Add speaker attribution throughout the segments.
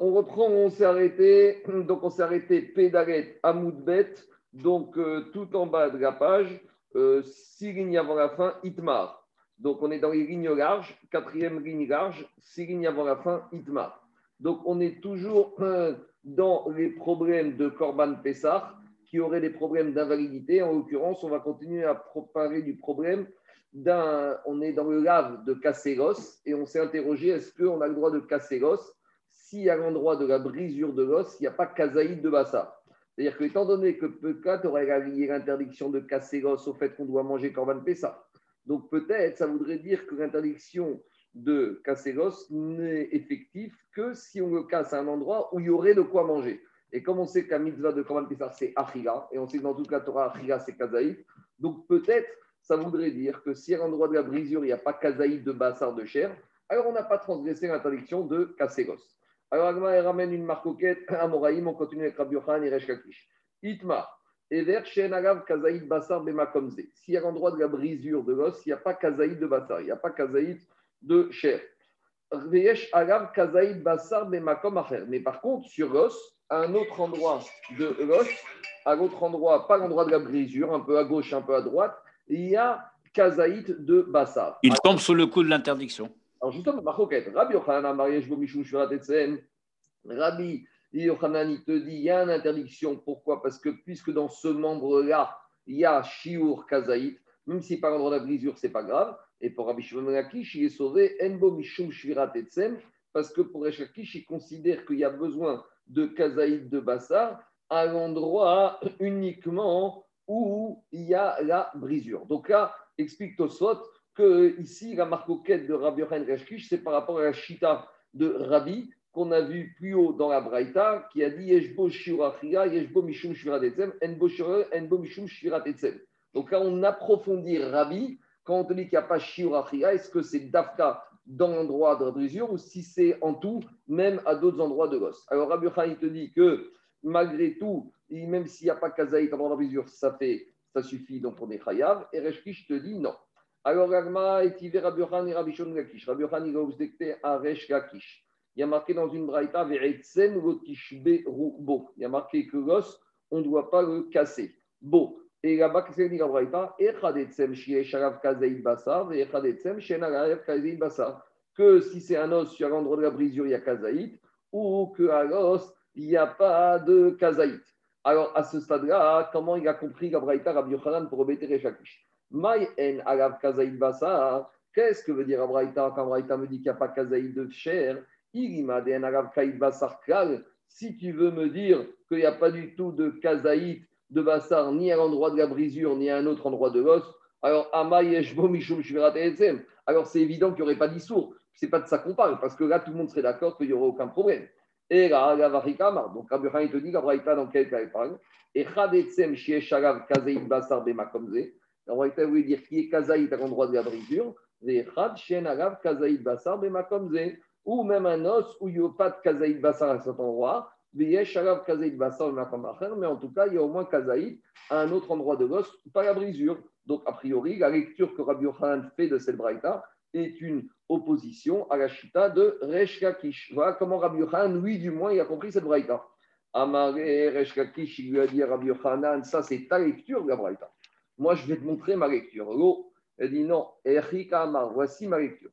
Speaker 1: On reprend, on s'est arrêté. Donc, on s'est arrêté Pédaret Amoudbet, donc euh, tout en bas de la page, euh, six lignes avant la fin, Itmar. Donc, on est dans les lignes larges, quatrième ligne large, six lignes avant la fin, Itmar. Donc, on est toujours euh, dans les problèmes de Corban Pessah, qui auraient des problèmes d'invalidité. En l'occurrence, on va continuer à parler du problème d'un. On est dans le lave de casser et on s'est interrogé est-ce qu'on a le droit de casser l'os si à l'endroit de la brisure de l'os, il n'y a pas kazaïd de bassa. C'est-à-dire que, étant donné que peut-être aurait lié l'interdiction de casser l'os au fait qu'on doit manger Corban Pessah. Donc peut-être ça voudrait dire que l'interdiction de casser l'os n'est effective que si on le casse à un endroit où il y aurait de quoi manger. Et comme on sait qu'un mitzvah de Korban Pessah, c'est Achila, et on sait que dans toute la Torah, Achila, c'est Kazaït, donc peut-être ça voudrait dire que si à l'endroit de la brisure, il n'y a pas Kazaït de bassar de chair, alors on n'a pas transgressé l'interdiction de casser l'os. Alors Agma ramène une marcoquette à Moraïm, on continue avec Rabbi Yochan et Resh. Itmar, Ever Shen Agav Kazaït Bassar Bemakomze. Si à l'endroit de la brisure de l'os, il n'y a pas Kazaït de Bassar, il n'y a pas Kazaït de chair. Veyesh Agav Kazaït Bassar Bemakom Acher. Mais par contre, sur l'os, à un autre endroit de l'os, à l'autre endroit, pas l'endroit de la brisure, un peu à gauche, un peu à droite, il y a Kazaït de Bassar.
Speaker 2: Il tombe sous le coup de l'interdiction.
Speaker 1: Alors justement, Machoket, Rabbi Yochanan, Mariage Bomishou, Shuratetsen, Rabbi Yochanan, il te dit, il y a une interdiction. Pourquoi? Parce que puisque dans ce membre-là, il y a Shiur Kazaït, même si par l'endroit de la brisure, ce n'est pas grave. Et pour Rabbi Shimon Lakish, il est sauvé, Enbo Mishum Shviratetsen, parce que pour Rechakish, il considère qu'il y a besoin de Kazaïd de Bassar à l'endroit uniquement où il y a la brisure. Donc là, explique Tosot que ici, la marcoquette de Rabbi Yochanan Reshkish, c'est par rapport à la Shita de Rabbi qu'on a vu plus haut dans la Braïta, qui a dit Yeshbo Yeshbo Mishum Shiratetzem, Enbo Enbo Mishum. Donc là, on approfondit Rabbi quand on te dit qu'il n'y a pas Shirachia, est-ce que c'est Dafka dans l'endroit de la ou si c'est en tout, même à d'autres endroits de l'os. Alors Rabbi Khan, il te dit que malgré tout, même s'il n'y a pas Kazaït dans la ça, fait, ça suffit, donc on est Chayav. Et Reshkish te dit non. Alors Agma est Rabbi Khan et Rabbi Shon Gakish. Rabbi Khan, il va objecter à Resh Gakish. Il y a marqué dans une braïta, Ve'etzen Bo. Il y a marqué que l'os, on ne doit pas le casser. Beau. Et là-bas, qu'est-ce qu'il dit la Braïta? Que si c'est un os sur l'endroit de la brisure, il y a kazaït, ou qu'à l'os, il n'y a pas de kazaït. Alors, à ce stade-là, comment il a compris la Braïta Rabbi Yochanan pour obéir Rechakish Maï en agav kazaït basar. Qu'est-ce que veut dire la Braïta quand Braïta me dit qu'il n'y a pas kazaït de chair? Il m'a dit en agav kazaït basar Si tu veux me dire qu'il n'y a pas du tout de kazaït de Bassar ni à l'endroit de la brisure, ni à un autre endroit de l'os, alors alors c'est évident qu'il n'y aurait pas d'issour. Ce n'est pas de ça qu'on parle, parce que là, tout le monde serait d'accord qu'il n'y aurait aucun problème. Et là, la varikama, donc Rabbi te dit, dans quel cas il parle? Et chadetsem shieshagav kazeït basar bemakomze. La braïta voulait dire qui est kazaït à l'endroit de la brisure. Kazaït. Ou même un os où il n'y a pas de kazaït basar à cet endroit mais en tout cas, il y a au moins Kazaïd à un autre endroit de l'os, pas la brisure. Donc, a priori, la lecture que Rabbi Yochanan fait de cette braïta est une opposition à la chita de Resh Voilà comment Rabbi Yochanan, lui, du moins, il a compris cette braïta. Amaré Resh il lui a dit à Rabbi Yochanan, ça c'est ta lecture de la braïta. Moi, je vais te montrer ma lecture. Elle dit non, voici ma lecture.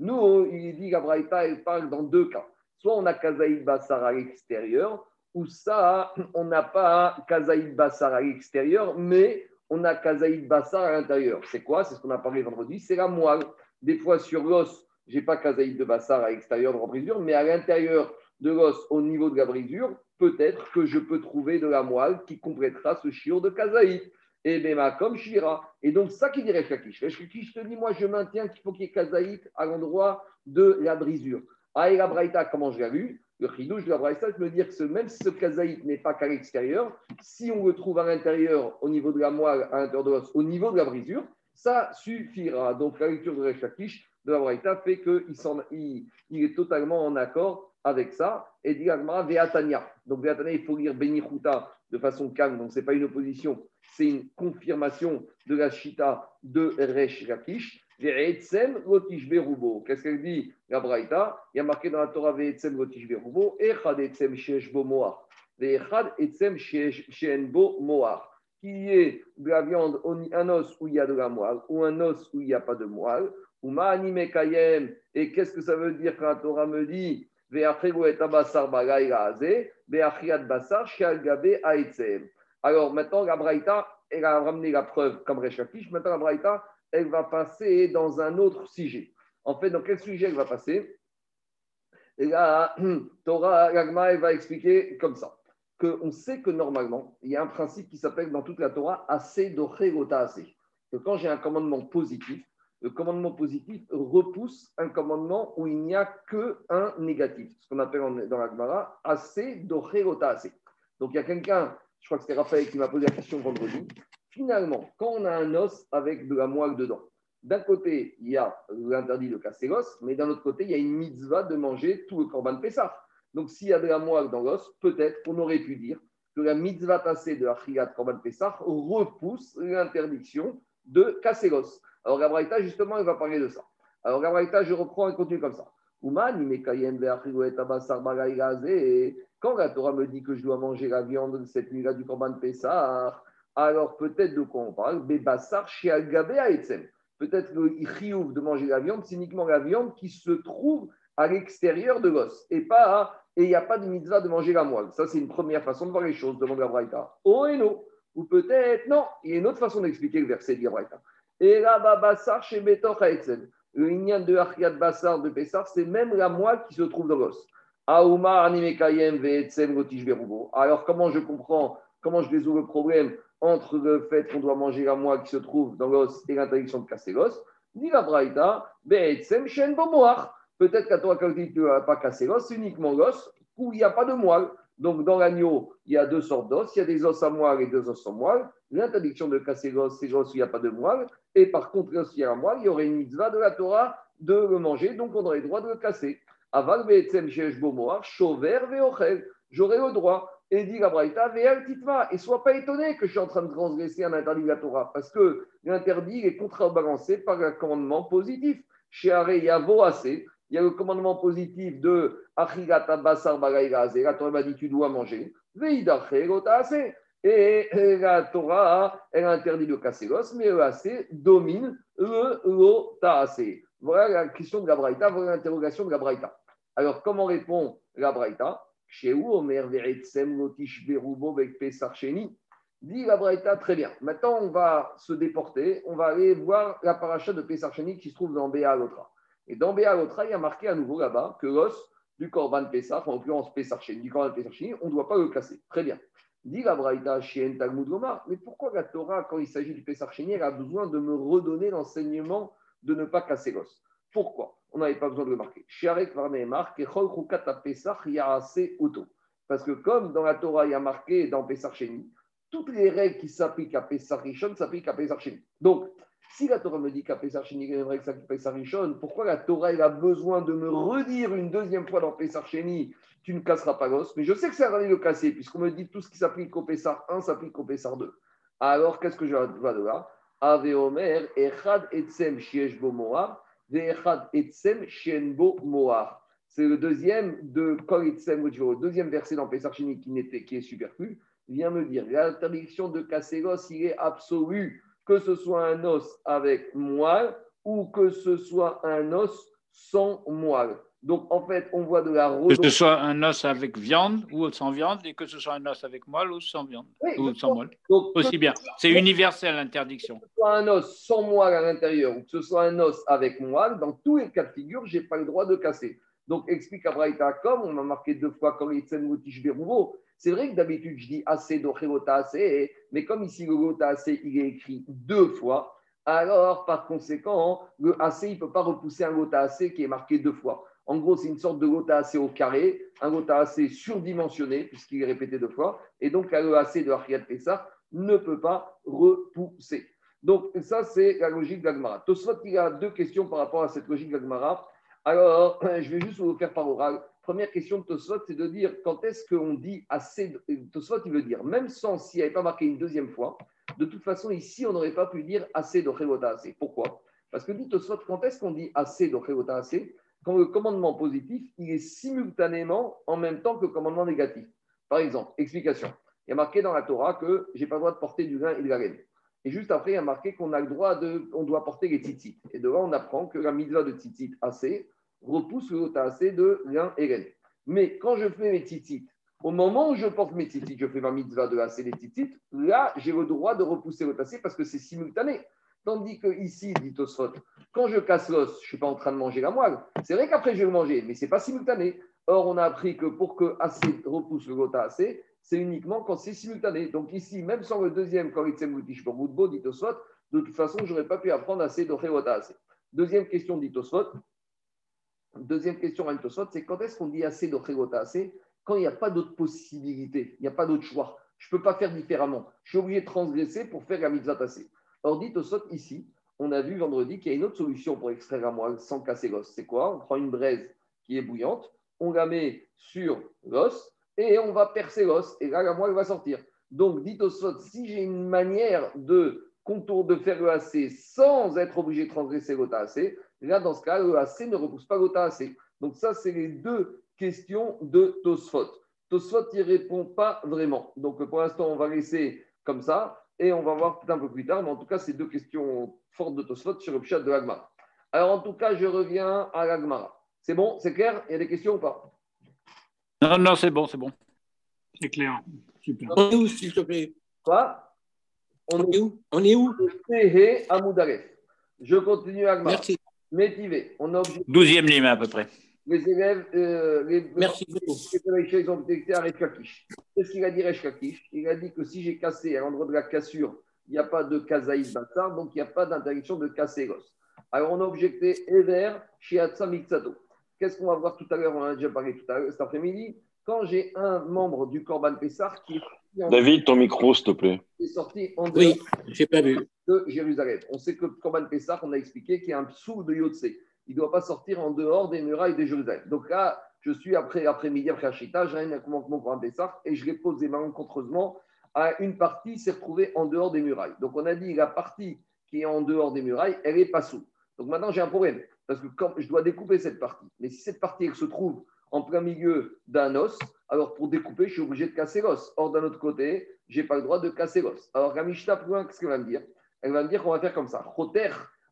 Speaker 1: Nous, il dit Gabraïta, elle parle dans deux cas. Soit on a Kazaïd Bassar à l'extérieur, ou ça, on n'a pas Kazaïd Bassar à l'extérieur, mais on a Kazaïd Bassar à l'intérieur. C'est quoi? C'est ce qu'on a parlé vendredi, c'est la moelle. Des fois sur l'os, j'ai pas Kazaïd de Bassar à l'extérieur de la brisure, mais à l'intérieur de l'os, au niveau de la brisure, peut-être que je peux trouver de la moelle qui complétera ce chiot de Kazaït. Et Bema comme Shira. Et donc, ça qui dirait Rechakish. Rechakish te dit, moi, je maintiens qu'il faut qu'il y ait Kazaït à l'endroit de la brisure. Ah, et la Braïta, comment je l'ai lu? Le chidouche de la Braïta, je me dire que même si ce Kazaït n'est pas qu'à l'extérieur, si on le trouve à l'intérieur, au niveau de la moelle, à l'intérieur de l'os, au niveau de la brisure, ça suffira. Donc, la lecture de Rechakish de la Braïta fait qu'il il, est totalement en accord avec ça. Et dit Veatania. Donc, Veatania, il faut lire Benichuta de façon calme, donc ce n'est pas une opposition, c'est une confirmation de la Shita de Resh Lakish. Qu'est-ce qu'elle dit, la Braïta? Il y a marqué dans la Torah Ve'etzem Lotish Berubo, Echad Etzem Shesh Bo Moar, Ve'echad Etzem Shesh Bo Moar, qui est de la viande, un os où il y a de la moelle, ou un os où il n'y a pas de moelle, ou Ma'anime Kayem, et qu'est-ce que ça veut dire quand la Torah me dit et. Alors maintenant, la Braïta, elle a ramené la preuve comme Rechakish, maintenant la Braïta, elle va passer dans un autre sujet. En fait, dans quel sujet elle va passer? La Torah, l'Agma, elle va expliquer comme ça. Qu'on sait que normalement, il y a un principe qui s'appelle dans toute la Torah assez dorégota assez. Que quand j'ai un commandement positif, le commandement positif repousse un commandement où il n'y a qu'un négatif. Ce qu'on appelle dans l'Agmara assez dorégota assez. Donc il y a quelqu'un, je crois que c'était Raphaël qui m'a posé la question vendredi, Finalement, quand on a un os avec de la moelle dedans, d'un côté, il y a l'interdit de casser l'os, mais d'un autre côté, il y a une mitzvah de manger tout le corban Pessah. Donc, s'il y a de la moelle dans l'os, peut-être qu'on aurait pu dire que la mitzvah tassée de la corban Pessah repousse l'interdiction de casser l'os. Alors, Gabraïta, justement, il va parler de ça. Alors, Gabraïta, je reprends et continue comme ça. Quand la Torah me dit que je dois manger la viande cette nuit-là du corban Pessah, alors peut-être de quoi on parle? Peut-être le chiouf de manger la viande, c'est uniquement la viande qui se trouve à l'extérieur de l'os et pas et il n'y a pas de mitzvah de manger la moelle. Ça, c'est une première façon de voir les choses, demande la Braïta. Oh et non. Ou peut-être, non, il y a une autre façon d'expliquer le verset de la Braïta. Et là, Bassar chez Betor Le lignan de Achriat Bassar de Pessar, c'est même la moelle qui se trouve dans l'os. Alors, comment je comprends, comment je résous le problème entre le fait qu'on doit manger la moelle qui se trouve dans l'os et l'interdiction de casser l'os, dit la Braïta, Peut-être qu'à toi, quand tu ne vas pas casser l'os, c'est uniquement l'os où il n'y a pas de moelle. Donc, dans l'agneau, il y a deux sortes d'os. Il y a des os à moelle et deux os sans moelle. L'interdiction de casser l'os, c'est l'os il n'y a pas de moelle. Et par contre, l'os où il y a la moelle, il y aurait une mitzvah de la Torah de le manger. Donc, on aurait le droit de le casser. Aval chover J'aurais le droit. Et dit la Braïta, et sois pas étonné que je suis en train de transgresser un interdit de la Torah, parce que l'interdit est contrebalancé par un commandement positif. Chez Yavo assez, il y a le commandement positif de Achigata Basar la Torah m'a dit tu dois manger, et la Torah, elle interdit le casser mais le domine le l'otaase. Voilà la question de la Braïta, voilà l'interrogation de la Braïta. Alors, comment répond la Braïta? Chez Omer Lotish Berubo Dit la Braïta, très bien. Maintenant, on va se déporter. On va aller voir la paracha de Pesarcheni qui se trouve dans Béa Lotra. Et dans Béa Lotra, il y a marqué à nouveau là-bas que l'os du Korban Pesach, en l'occurrence Pesarcheni, du Korban Pesarcheni, on ne doit pas le casser. Très bien. Dit la Braïta chez Talmud mais pourquoi la Torah, quand il s'agit du Pesarcheni, elle a besoin de me redonner l'enseignement de ne pas casser l'os? Pourquoi? On n'avait pas besoin de le marquer. Parce que comme dans la Torah, il y a marqué dans Pessar toutes les règles qui s'appliquent à Pessar Rishon s'appliquent à Pessar Donc, si la Torah me dit qu'à Pessar Pessar Rishon, pourquoi la Torah a besoin de me redire une deuxième fois dans Pessar tu ne casseras pas l'os? Mais je sais que c'est à de le casser, puisqu'on me dit tout ce qui s'applique au Pessar 1 s'applique au Pessar 2. Alors, qu'est-ce que je vois de là. Ave Echad Etzem Shiesh Moab, c'est le deuxième de le deuxième verset dans Pesach qui, qui est superflu, vient me dire l'interdiction de casser l'os, il est absolu, que ce soit un os avec moelle ou que ce soit un os sans moelle. Donc, en fait, on voit de la
Speaker 2: Que ce soit un os avec viande ou sans viande, et que ce soit un os avec moelle ou sans viande. ou sans moelle. Aussi bien. C'est universel l'interdiction.
Speaker 1: Que ce soit un os sans moelle à l'intérieur ou que ce soit un os avec moelle, dans tous les cas de figure, je n'ai pas le droit de casser. Donc, explique à Braïta, comme on m'a marqué deux fois quand c'est vrai que d'habitude, je dis assez d'Ochevota assez, mais comme ici, le Gota assez, il est écrit deux fois, alors par conséquent, le assez, il ne peut pas repousser un Gota assez qui est marqué deux fois. En gros, c'est une sorte de gota assez au carré, un gota assez surdimensionné, puisqu'il est répété deux fois. Et donc, le AC de Ariat Pessah ne peut pas repousser. Donc, ça, c'est la logique d'Agmara. Tosfot, il a deux questions par rapport à cette logique d'Agmara. Alors, je vais juste vous faire par oral première question de Tosfot, c'est de dire quand est-ce qu'on dit assez. Tosfot, il veut dire, même sans s'il n'y avait pas marqué une deuxième fois, de toute façon, ici, on n'aurait pas pu dire assez de assez. Pourquoi? Parce que dit Tosfot, quand est-ce qu'on dit assez de assez? Quand le commandement positif, il est simultanément en même temps que le commandement négatif. Par exemple, explication. Il y a marqué dans la Torah que j'ai pas le droit de porter du vin et de la laine. Et juste après, il y a marqué qu'on a le droit de, on doit porter les tzitzit. Et de là, on apprend que la mitzvah de tzitzit assez repousse le assez de lin et laine. Mais quand je fais mes tzitzit, au moment où je porte mes tzitzit, je fais ma mitzvah de assez des tzitzit, là, j'ai le droit de repousser le assez parce que c'est simultané. Tandis que ici, dit Tosfot, quand je casse l'os, je ne suis pas en train de manger la moelle. C'est vrai qu'après, je vais le manger, mais ce n'est pas simultané. Or, on a appris que pour que assez repousse le gota assez, c'est uniquement quand c'est simultané. Donc ici, même sans le deuxième Koritsem pour Moudbo, dit Tosfot, de toute façon, je n'aurais pas pu apprendre assez de Rewota assez. Deuxième question, dit Tosfot. Deuxième question c'est quand est-ce qu'on dit assez de Rewota assez Quand il n'y a pas d'autre possibilité, il n'y a pas d'autre choix. Je ne peux pas faire différemment. Je suis obligé de transgresser pour faire la mitzvah. Or, dit Tosfot, ici, on a vu vendredi qu'il y a une autre solution pour extraire la moelle sans casser l'os. C'est quoi? On prend une braise qui est bouillante, on la met sur l'os et on va percer l'os. Et là, la moelle va sortir. Donc, dites au SOT, si j'ai une manière de contour de faire le AC sans être obligé de transgresser le AC, là, dans ce cas, le AC ne repousse pas le AC. Donc, ça, c'est les deux questions de Tosfot. Tosfot n'y répond pas vraiment. Donc, pour l'instant, on va laisser comme ça et on va voir peut-être un peu plus tard. Mais en tout cas, c'est deux questions fortes de Tosfot sur le chat de l'Agmara. Alors, en tout cas, je reviens à l'Agmara. C'est bon? C'est clair? Il y a des questions ou pas?
Speaker 2: Non, non, c'est bon, c'est bon.
Speaker 3: C'est clair. Super.
Speaker 4: On est où, s'il te plaît?
Speaker 1: Quoi?
Speaker 4: On, est où? On est où?
Speaker 1: Je continue à
Speaker 4: Merci.
Speaker 1: Métivé. On a
Speaker 2: Douzième ligne à peu près.
Speaker 1: Les élèves, euh, les,
Speaker 4: Merci beaucoup.
Speaker 1: Les ils ont détecté à Reshkakish. Qu'est-ce qu'il a dit Reshkakish Il a dit que si j'ai cassé à l'endroit de la cassure, il n'y a pas de kazaïs bâtard, donc il n'y a pas d'interdiction de casser l'os. Alors on a objecté Ever chez Atsa Qu'est-ce qu'on va voir tout à l'heure? On en a déjà parlé tout à l'heure cet après-midi. Quand j'ai un membre du Corban Pessar qui est
Speaker 5: David, ton micro, s'il te plaît.
Speaker 1: Est sorti en
Speaker 4: dehors oui, j'ai pas vu.
Speaker 1: de Jérusalem. On sait que Corban Pessar, on a expliqué qu'il y a un psou de Yotse. Il ne doit pas sortir en dehors des murailles de Jérusalem. Donc là, je suis après après-midi, après Hachita, j'ai un mon Corban Pessar et je l'ai posé malencontreusement à une partie s'est retrouvée en dehors des murailles. Donc on a dit la partie qui est en dehors des murailles, elle est pas sous. Donc maintenant j'ai un problème parce que quand je dois découper cette partie, mais si cette partie elle se trouve en plein milieu d'un os, alors pour découper, je suis obligé de casser l'os. Or, d'un autre côté, je n'ai pas le droit de casser l'os. Alors, la Mishnah, qu'est-ce qu'elle va me dire? Elle va me dire qu'on va faire comme ça. Choter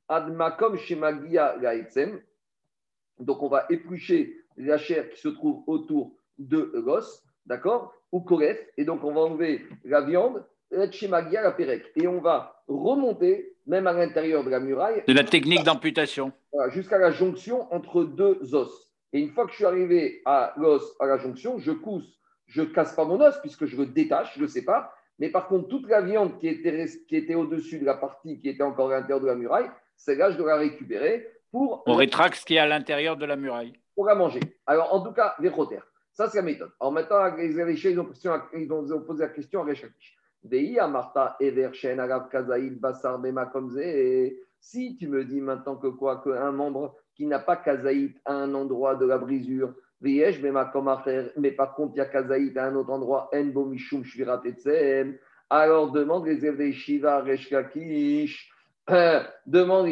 Speaker 1: admakom shemagia. Donc, on va éplucher la chair qui se trouve autour de l'os, d'accord? Ou koref. Et donc, on va enlever la viande, la shemagia, la perek. Et on va remonter, même à l'intérieur de la muraille.
Speaker 2: De la technique d'amputation.
Speaker 1: Jusqu'à la jonction entre deux os. Et une fois que je suis arrivé à l'os, à la jonction, je pousse, je casse pas mon os puisque je le détache, je sais pas. Mais par contre, toute la viande qui était, qui était au-dessus de la partie qui était encore à l'intérieur de la muraille, celle-là, je dois la récupérer pour.
Speaker 2: On rétracte ce qui est à l'intérieur de la muraille.
Speaker 1: Pour la manger. Alors, en tout cas, les rotères. Ça, c'est la méthode. Alors maintenant, les ils ont, ils ont posé la question à Rechakish. Marta, Everchen, Arab, Kazaïd, Bassar, Bema, Et si tu me dis maintenant que quoi, qu'un membre qui n'a pas kazaït à un endroit de la brisure, mais par contre, il y a kazaït à un autre endroit, alors demande les élèves des Shiva, Reshkakish, demande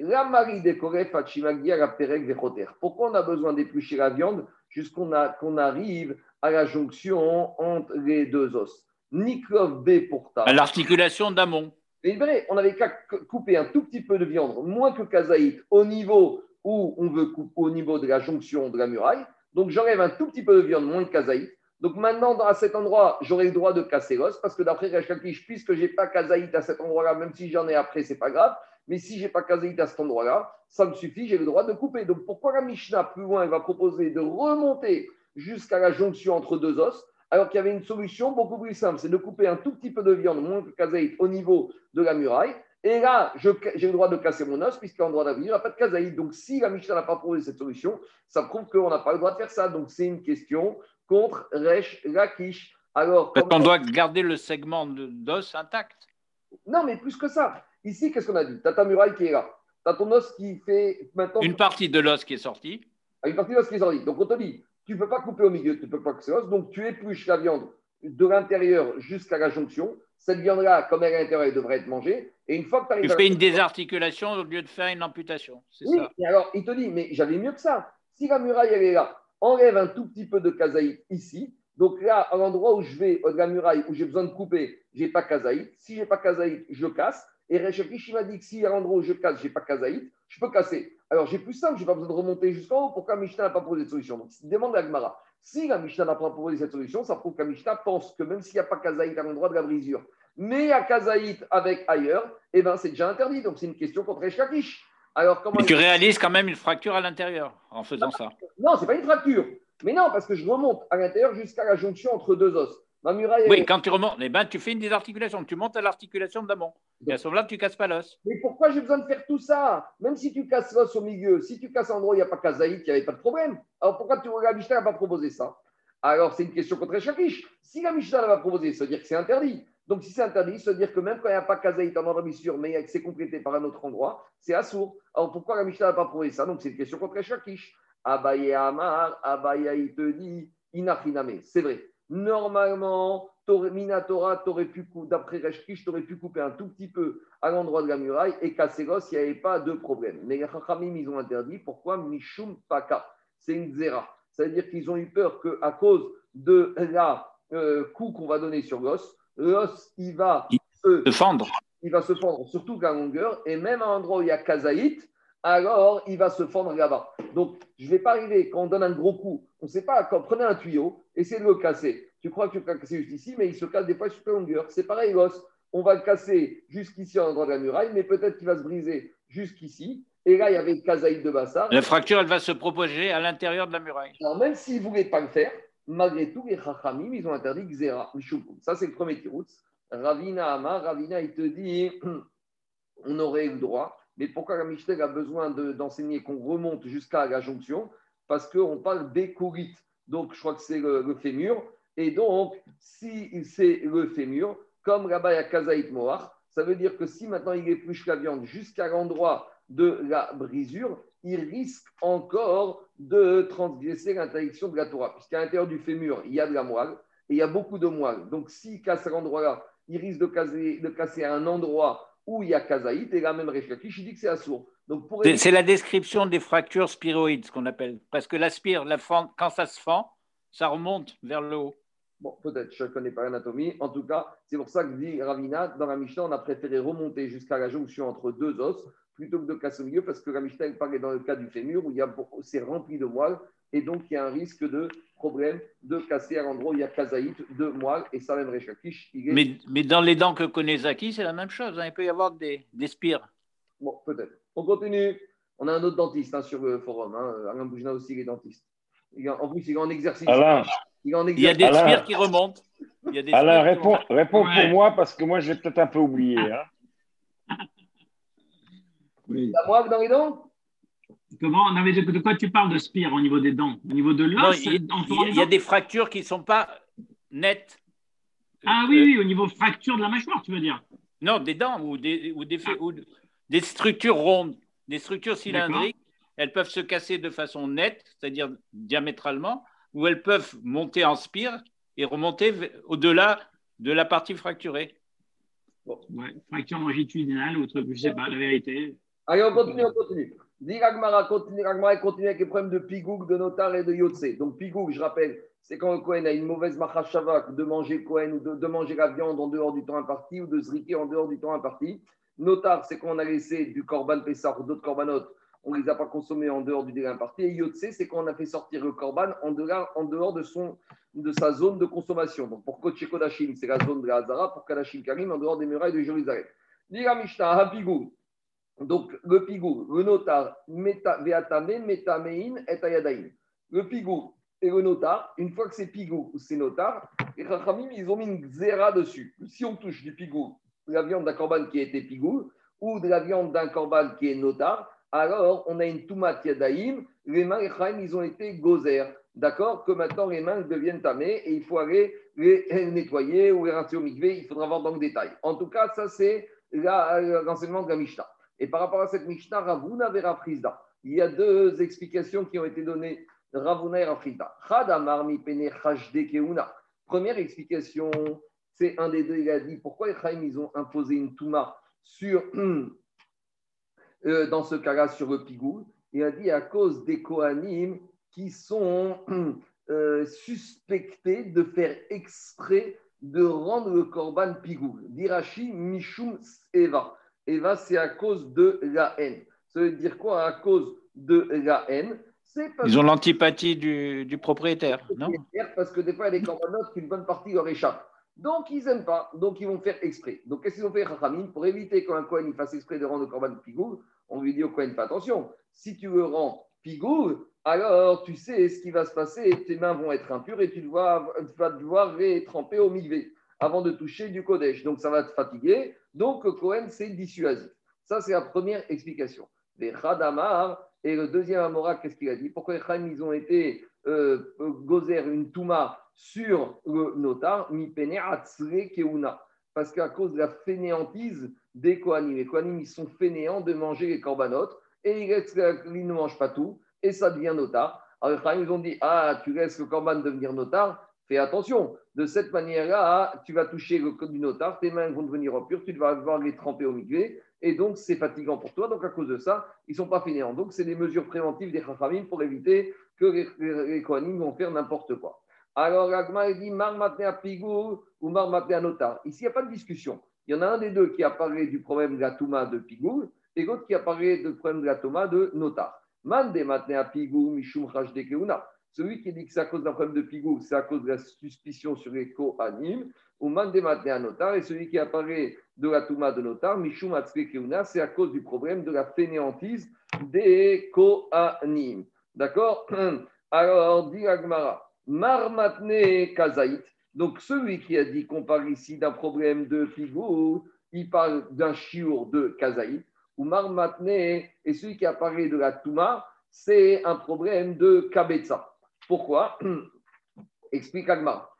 Speaker 1: la Marie des la Perek, Pourquoi on a besoin d'éplucher la viande jusqu'on qu'on arrive à la jonction entre les deux os? Niklov B pour ta.
Speaker 2: L'articulation d'amont.
Speaker 1: On avait qu'à couper un tout petit peu de viande, moins que kazaït, au niveau où on veut couper au niveau de la jonction de la muraille. Donc j'enlève un tout petit peu de viande, moins de kazaït. Donc maintenant, à cet endroit, j'aurai le droit de casser l'os parce que d'après Rachkakish, puisque je n'ai pas kazaït à cet endroit-là, même si j'en ai après, c'est pas grave. Mais si je n'ai pas kazaït à cet endroit-là, ça me suffit, j'ai le droit de couper. Donc pourquoi la Mishnah, plus loin, elle va proposer de remonter jusqu'à la jonction entre deux os alors qu'il y avait une solution beaucoup plus simple, c'est de couper un tout petit peu de viande, moins que kazaït, au niveau de la muraille, et là, j'ai le droit de casser mon os, puisqu'en droit d'avenir, il n'y a pas de kazaïd. Donc, si la Mishnah n'a pas proposé cette solution, ça prouve qu'on n'a pas le droit de faire ça. Donc, c'est une question contre Resh Lakish. Alors,
Speaker 2: Parce qu'on doit garder le segment d'os intact.
Speaker 1: Non, mais plus que ça. Ici, qu'est-ce qu'on a dit? Tu as ta muraille qui est là. Tu as ton os qui fait maintenant.
Speaker 2: Une partie de l'os qui est sortie.
Speaker 1: Ah, une partie de l'os qui est sortie. Donc, on te dit tu ne peux pas couper au milieu, tu ne peux pas casser l'os, donc tu épluches la viande de l'intérieur jusqu'à la jonction. Cette viande-là, comme elle est à l'intérieur, elle devrait être mangée. Et une fois que tu
Speaker 2: arrives. Tu fais une désarticulation au lieu de faire une amputation.
Speaker 1: Oui, ça? Et alors il te dit, mais j'avais mieux que ça. Si la muraille, elle est là, enlève un tout petit peu de kazaït ici. Donc là, à l'endroit où je vais, de la muraille, où j'ai besoin de couper, je n'ai pas kazaït. Si je n'ai pas kazaït, je casse. Et Rechakish m'a dit que si à l'endroit où je casse, je n'ai pas kazaït, je peux casser. Alors j'ai plus simple, je n'ai pas besoin de remonter jusqu'en haut. Pourquoi Mishnah n'a pas proposé de solution? Donc demande à Gmara. Si la Mishnah n'a pas proposé cette solution, ça prouve que la Mishnah pense que même s'il n'y a pas kazaït à l'endroit de la brisure, mais a kazaït avec ailleurs, eh ben c'est déjà interdit. Donc c'est une question contre Rechakish.
Speaker 2: Alors, comment tu réalises quand même une fracture à l'intérieur en faisant ça.
Speaker 1: Non, ce n'est pas une fracture. Mais non, parce que je remonte à l'intérieur jusqu'à la jonction entre deux os.
Speaker 2: Ma muraille oui, quand tu remontes, eh ben, tu fais une désarticulation. Tu montes à l'articulation d'amont. Et à ce moment-là, tu ne casses pas l'os.
Speaker 1: Mais pourquoi j'ai besoin de faire tout ça? Même si tu casses l'os au milieu, si tu casses en endroit où il n'y a pas kazaït, il n'y avait pas de problème. Alors pourquoi tu, la Mishnah n'a pas proposé ça? Alors c'est une question contre Shakish. Si la Mishnah n'a pas proposé, ça veut dire que c'est interdit. Donc si c'est interdit, ça veut dire que même quand il n'y a pas kazaït en endroit sûr, mais que c'est complété par un autre endroit, c'est assourd. Alors pourquoi la Mishnah n'a pas proposé ça? Donc c'est une question contre Shakish. Abaye Amar, Abaye il te dit, Inachiname. C'est vrai. Normalement, Minatora, t'aurais pu, d'après Reshkish, t'aurais pu couper un tout petit peu à l'endroit de la muraille et casser l'os, il n'y avait pas de problème. Mais les Chachamim, ils ont interdit. Pourquoi? Mishum Paka C'est une zera. Ça veut dire qu'ils ont eu peur qu'à cause de la euh, coup qu'on va donner sur l'os, l'os, il va
Speaker 2: se fendre.
Speaker 1: Il va se fendre sur toute la longueur et même à l'endroit où il y a kazaït, alors il va se fendre là-bas. Donc, je ne vais pas arriver, quand on donne un gros coup, on ne sait pas, quand prenez un tuyau, essayez de le casser. Tu crois que tu peux le casser juste ici, mais il se casse des fois sur la longueur. C'est pareil, l'os. On va le casser jusqu'ici en endroit de la muraille, mais peut-être qu'il va se briser jusqu'ici. Et là, il y avait le kazaïd de Bassar.
Speaker 2: La fracture, elle va se propager à l'intérieur de la muraille.
Speaker 1: Alors, même s'ils ne voulaient pas le faire, malgré tout, les Chachamim, ils ont interdit Xera, Ça, c'est le premier tirout. Ravina Amar, Ravina, il te dit on aurait eu le droit mais pourquoi la a besoin d'enseigner qu'on remonte jusqu'à la jonction Parce qu'on parle d'écourite. Donc, je crois que c'est le, fémur. Et donc, si c'est le fémur, comme là-bas il y a Kazaït Moar, ça veut dire que si maintenant il épluche la viande jusqu'à l'endroit de la brisure, il risque encore de transgresser l'interdiction de la Torah, puisqu'à l'intérieur du fémur, il y a de la moelle et il y a beaucoup de moelle. Donc, s'il casse à l'endroit-là, il risque de casser, de casser à un endroit où il y a Kazaït, et la même Rechakish, il dit que c'est assourd.
Speaker 2: C'est la description des fractures spiroïdes, ce qu'on appelle. Parce que la spire, la quand ça se fend, ça remonte vers le haut.
Speaker 1: Bon, peut-être, je ne connais pas l'anatomie. En tout cas, c'est pour ça que dit Ravina, dans la Mishnah, on a préféré remonter jusqu'à la jonction entre deux os plutôt que de casser au milieu, parce que la Mishnah, elle parlait dans le cas du fémur où c'est rempli de moelle, et donc il y a un risque de problème de casser à l'endroit où il y a kazaït de moelle et ça même Rechakish.
Speaker 2: Mais, mais dans les dents que connaît Zaki, c'est la même chose. Hein. Il peut y avoir des, des spires.
Speaker 1: Bon, peut-être. On continue. On a un autre dentiste hein, sur le forum. Hein. Alain Boujna aussi, il est dentiste. en plus, il est en exercice.
Speaker 5: Alain.
Speaker 2: Il, il y a des spires qui remontent.
Speaker 5: Il y a des Alain, réponds, réponds pour moi parce que moi, j'ai peut-être un peu oublié. Hein.
Speaker 1: Oui. La moelle dans les dents?
Speaker 3: Comment de quoi tu parles de spire au niveau des dents? Au niveau de l'os
Speaker 2: Il y, a des fractures qui ne sont pas nettes.
Speaker 3: Ah oui, oui, au niveau fracture de la mâchoire, tu veux dire?
Speaker 2: Non, des dents ou des, ou des, ah. ou des structures rondes, des structures cylindriques. Elles peuvent se casser de façon nette, c'est-à-dire diamétralement, ou elles peuvent monter en spire et remonter au-delà de la partie fracturée.
Speaker 3: Bon. fracture longitudinale ou autre, je ne sais pas, la vérité.
Speaker 1: Allez, on continue, on continue. Dit Ragmara continue, continue avec les problèmes de pigouk, de notar et de yotse. Donc pigouk, je rappelle, c'est quand le Kohen a une mauvaise machashava de manger Kohen ou de, manger la viande en dehors du temps imparti ou de zriquer en dehors du temps imparti. Notar, c'est quand on a laissé du korban Pessah ou d'autres korbanot, on ne les a pas consommés en dehors du délai imparti. Et yotse, c'est quand on a fait sortir le korban en dehors, de, son, de sa zone de consommation. Donc pour Kodesh Kodashim, c'est la zone de la Hazara, pour Kadashim Karim, en dehors des murailles de Jérusalem. Dit la Mishnah, donc, le pigou, le notar, veatame, metamein et. Le pigou et le notar, une fois que c'est pigou ou c'est notar, les rachamim, ils ont mis une xéra dessus. Si on touche du pigou, de la viande d'un corban qui a été pigou, ou de la viande d'un corban qui est notar, alors on a une tumat yadaim, les mains, les ils ont été gozer. D'accord? Que maintenant les mains deviennent tamées et il faut aller les nettoyer ou les rincer il faudra voir dans le détail. En tout cas, ça c'est l'enseignement de la Mishnah. Et par rapport à cette Mishnah, Ravuna Vera Frisda, il y a deux explications qui ont été données Ravuna et keuna. Première explication, c'est un des deux, il a dit pourquoi les Chaim, ils ont imposé une Touma sur, euh, dans ce cas-là, sur le pigou. Il a dit à cause des Kohanim qui sont euh, suspectés de faire exprès de rendre le korban pigou. Dirachi Mishum Eva. Eva, c'est à cause de la haine. Ça veut dire quoi À cause de la haine?
Speaker 2: Ils ont l'antipathie du, du, propriétaire, non?
Speaker 1: Parce que des fois, il y a des corbanotes qu'une bonne partie leur échappe. Donc, ils n'aiment pas. Donc, ils vont faire exprès. Donc, qu'est-ce qu'ils ont fait, Chachamim Pour éviter qu'un Cohen il fasse exprès de rendre le corban pigou, on lui dit au Cohen, fais attention. Si tu le rends pigou, alors tu sais ce qui va se passer. Tes mains vont être impures et tu vas, devoir les tremper au milieu avant de toucher du Kodesh. Donc, ça va te fatiguer. Donc, Cohen, c'est dissuasif. Ça, c'est la première explication. Les Khadamar, et le deuxième Amora, qu'est-ce qu'il a dit? Pourquoi les Khaim, ils ont été euh, gozer une Touma sur le notar, mi pene keuna? Parce qu'à cause de la fainéantise des Kohanim, les Kohanim, ils sont fainéants de manger les corbanotes et ils, ne mangent pas tout et ça devient notar. Alors les Kohanim, ils ont dit Ah, tu laisses le corban devenir notar Fais attention, de cette manière-là, tu vas toucher le code du notar, tes mains vont devenir impures, tu vas devoir les tremper au milieu, et donc c'est fatigant pour toi. Donc à cause de ça, ils ne sont pas fainéants. Donc c'est des mesures préventives des Chachamim pour éviter que les, les, Kohanim vont faire n'importe quoi. Alors, Agma dit Mar à Pigou ou Mar à Notar. Ici, il n'y a pas de discussion. Il y en a un des deux qui a parlé du problème de la Touma de Pigou et l'autre qui a parlé du problème de la Touma de Notar. Mande à Pigou, Mishum Keuna. Celui qui dit que c'est à cause d'un problème de Pigou, c'est à cause de la suspicion sur les Kohanim. Ou Mande à Notar. Et celui qui a parlé de la Touma de Notar, Mishum Keuna, c'est à cause du problème de la fainéantise des Kohanim. D'accord? Alors, dit Agmara. Marmatne Kazaït. Donc, celui qui a dit qu'on parle ici d'un problème de figou, il parle d'un chiour de Kazaït. Ou Marmatne, et celui qui a parlé de la Touma, c'est un problème de Kabetza. Pourquoi? Explique Agmar.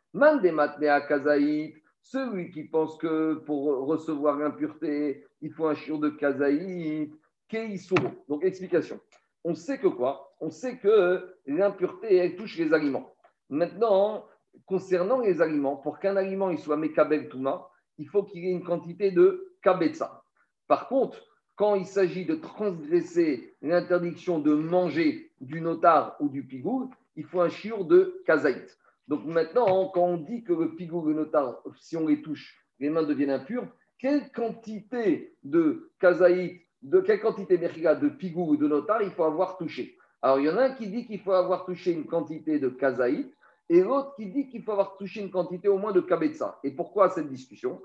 Speaker 1: Celui qui pense que pour recevoir l'impureté, il faut un chiour de Kazaït, Keisuro. Donc, explication. On sait que quoi? On sait que l'impureté, elle touche les aliments. Maintenant, concernant les aliments, pour qu'un aliment il soit mekabel touma, il faut qu'il y ait une quantité de kabetza. Par contre, quand il s'agit de transgresser l'interdiction de manger du notar ou du pigou, il faut un chiour de kazaït. Donc maintenant, quand on dit que le pigou et le notar, si on les touche, les mains deviennent impures, quelle quantité de kazaït, de quelle quantité de pigou ou de notar il faut avoir touché? Alors il y en a un qui dit qu'il faut avoir touché une quantité de kazaït, et l'autre qui dit qu'il faut avoir touché une quantité au moins de kabetza. Et pourquoi cette discussion?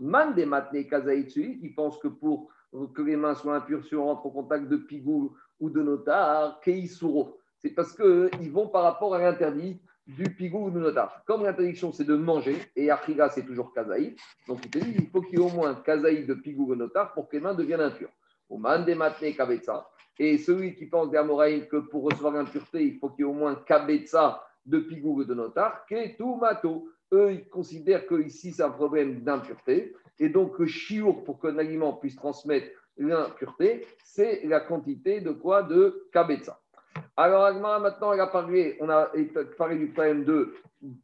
Speaker 1: Man des matne kazaïtsui, qui pense que pour que les mains soient impures si on rentre au contact de pigou ou de notar, keisuro. C'est parce qu'ils vont par rapport à l'interdit du pigou ou du notar. Comme l'interdiction, c'est de manger, et achila, c'est toujours kazaït, donc il te dit il faut qu'il y ait au moins kazaït de pigou ou de notar pour que les mains deviennent impures. Et celui qui pense d'Amoraïm que pour recevoir l'impureté, il faut qu'il y ait au moins kabetza de Pigou et de Notar, tout. Eux, ils considèrent qu'ici, c'est un problème d'impureté. Et donc, le chiour, pour qu'un aliment puisse transmettre l'impureté, c'est la quantité de quoi? De Kabetza. Alors, Agmara, maintenant, elle a parlé, on a parlé du problème de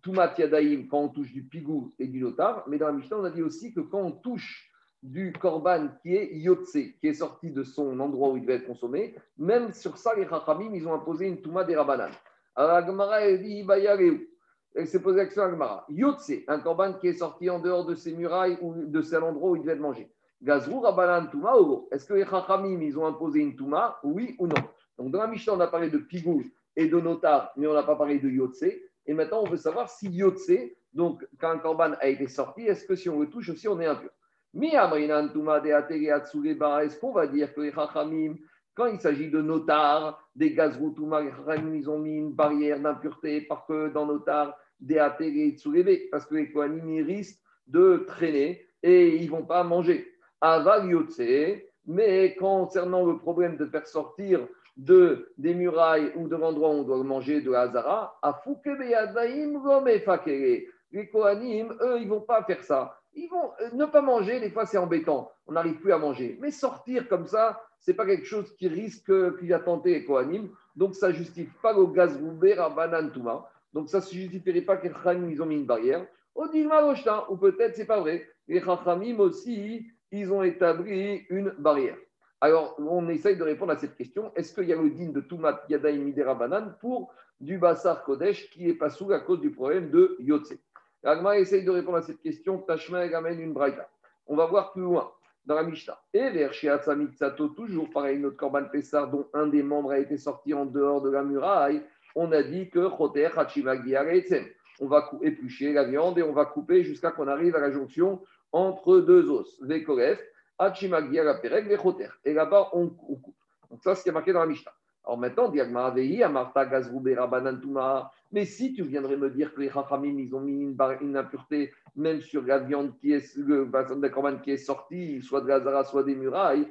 Speaker 1: Toumat Yadaïm quand on touche du Pigou et du Notar. Mais dans la Mishnah, on a dit aussi que quand on touche du Korban qui est Yotse, qui est sorti de son endroit où il devait être consommé, même sur ça, les Chachamim, ils ont imposé une Touma des Rabanan. Alors Agmara, elle dit, bah, Elle s'est posé la question Agmara. Yotse, un corban qui est sorti en dehors de ses murailles ou de cet endroit où il devait être mangé. Gazrou, Rabanan, Touma, Est-ce que les Chachamim, ils ont imposé une Touma Oui ou non? Donc dans la Mishnah, on a parlé de Pigou et de Notar, mais on n'a pas parlé de Yotse. Et maintenant, on veut savoir si Yotse, donc quand un corban a été sorti, est-ce que si on le touche aussi, on est impur? Est-ce qu'on va dire que les Chachamim, quand il s'agit de notaires, des gaz ils ont mis une barrière d'impureté parce que dans notar, des et parce que les Kohanim risquent de traîner et ils ne vont pas manger. Aval mais concernant le problème de faire sortir de, des murailles ou de l'endroit où on doit manger de Hazara, à les Kohanim, eux, ils ne vont pas faire ça. Ils vont euh, ne pas manger, des fois c'est embêtant, on n'arrive plus à manger. Mais sortir comme ça, c'est pas quelque chose qui risque, qui a tenté les Kohanim. Donc, ça justifie pas le gaz roubé Rabanan Touma. Donc, ça ne justifierait pas que les Khanim, ils ont mis une barrière. Au ou peut-être c'est pas vrai. Les Chachamim aussi, ils ont établi une barrière. Alors, on essaye de répondre à cette question. Est-ce qu'il y a le din de Toumat Yadaï Midera Banan pour du Bassar Kodesh qui est pas sous à cause du problème de Yotze? L'Agma essaye de répondre à cette question. Tashma amène une braïta. On va voir plus loin dans la Mishnah. Et vers toujours pareil, notre Korban Pessar, dont un des membres a été sorti en dehors de la muraille, on a dit que Choter On va éplucher la viande et on va couper jusqu'à qu'on arrive à la jonction entre deux os. Vekoref, et là-bas, on coupe. Donc, ça, c'est ce qui est marqué dans la Mishnah. Alors maintenant, mais si tu viendrais me dire que les Chachamim, ils ont mis une, impureté même sur la viande qui est, le de corban qui est sorti, soit de la zara, soit des murailles,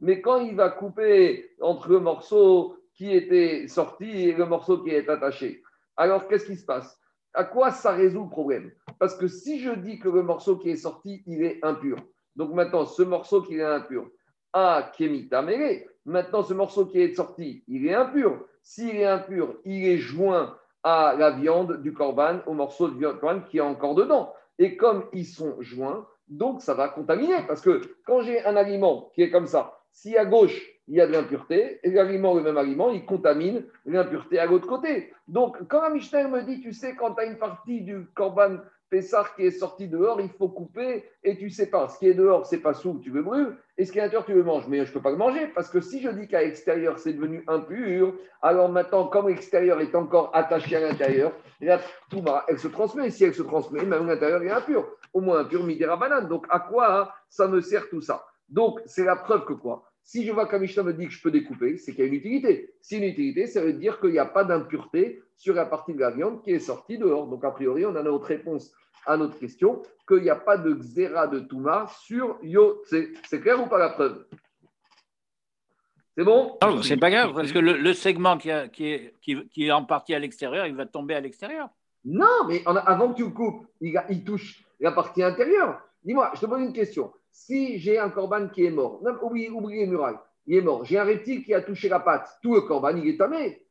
Speaker 1: mais quand il va couper entre le morceau qui était sorti et le morceau qui est attaché, alors qu'est-ce qui se passe? À quoi ça résout le problème? Parce que si je dis que le morceau qui est sorti, il est impur, donc maintenant, ce morceau qui est impur, a Kemita maintenant ce morceau qui est sorti, il est impur. S'il est impur, il est joint à la viande du corban, au morceau de viande qui est encore dedans. Et comme ils sont joints, donc ça va contaminer. Parce que quand j'ai un aliment qui est comme ça, si à gauche il y a de l'impureté, et l'aliment, le même aliment, il contamine l'impureté à l'autre côté. Donc quand la Mishnah me dit, tu sais, quand tu as une partie du corban Pessar qui est sorti dehors, il faut couper et tu sais pas. Ce qui est dehors, c'est pas sous, tu le brûles, et ce qui est à l'intérieur, tu le manges. Mais je ne peux pas le manger parce que si je dis qu'à l'extérieur, c'est devenu impur, alors maintenant, comme l'extérieur est encore attaché à l'intérieur, va, elle se transmet. Si elle se transmet, même l'intérieur est impur. Au moins impur, midera banane. Donc à quoi ça me sert tout ça? Donc c'est la preuve que quoi? Si je vois qu'un Mishnah me dit que je peux découper, c'est qu'il y a une utilité. Si une utilité, ça veut dire qu'il n'y a pas d'impureté sur la partie de la viande qui est sortie dehors. Donc, a priori, on a notre réponse à notre question, qu'il n'y a pas de xéra de Touma sur Yo. C'est clair ou pas la preuve? C'est bon?
Speaker 2: Non, c'est pas grave, parce que le, segment qui, est, qui, est, en partie à l'extérieur, il va tomber à l'extérieur.
Speaker 1: Non, mais avant que tu le coupes, il, il touche la partie intérieure. Dis-moi, je te pose une question. Si j'ai un corban qui est mort, non, oublie, les murailles, il est mort. J'ai un reptile qui a touché la patte, tout le corban, il est tamé.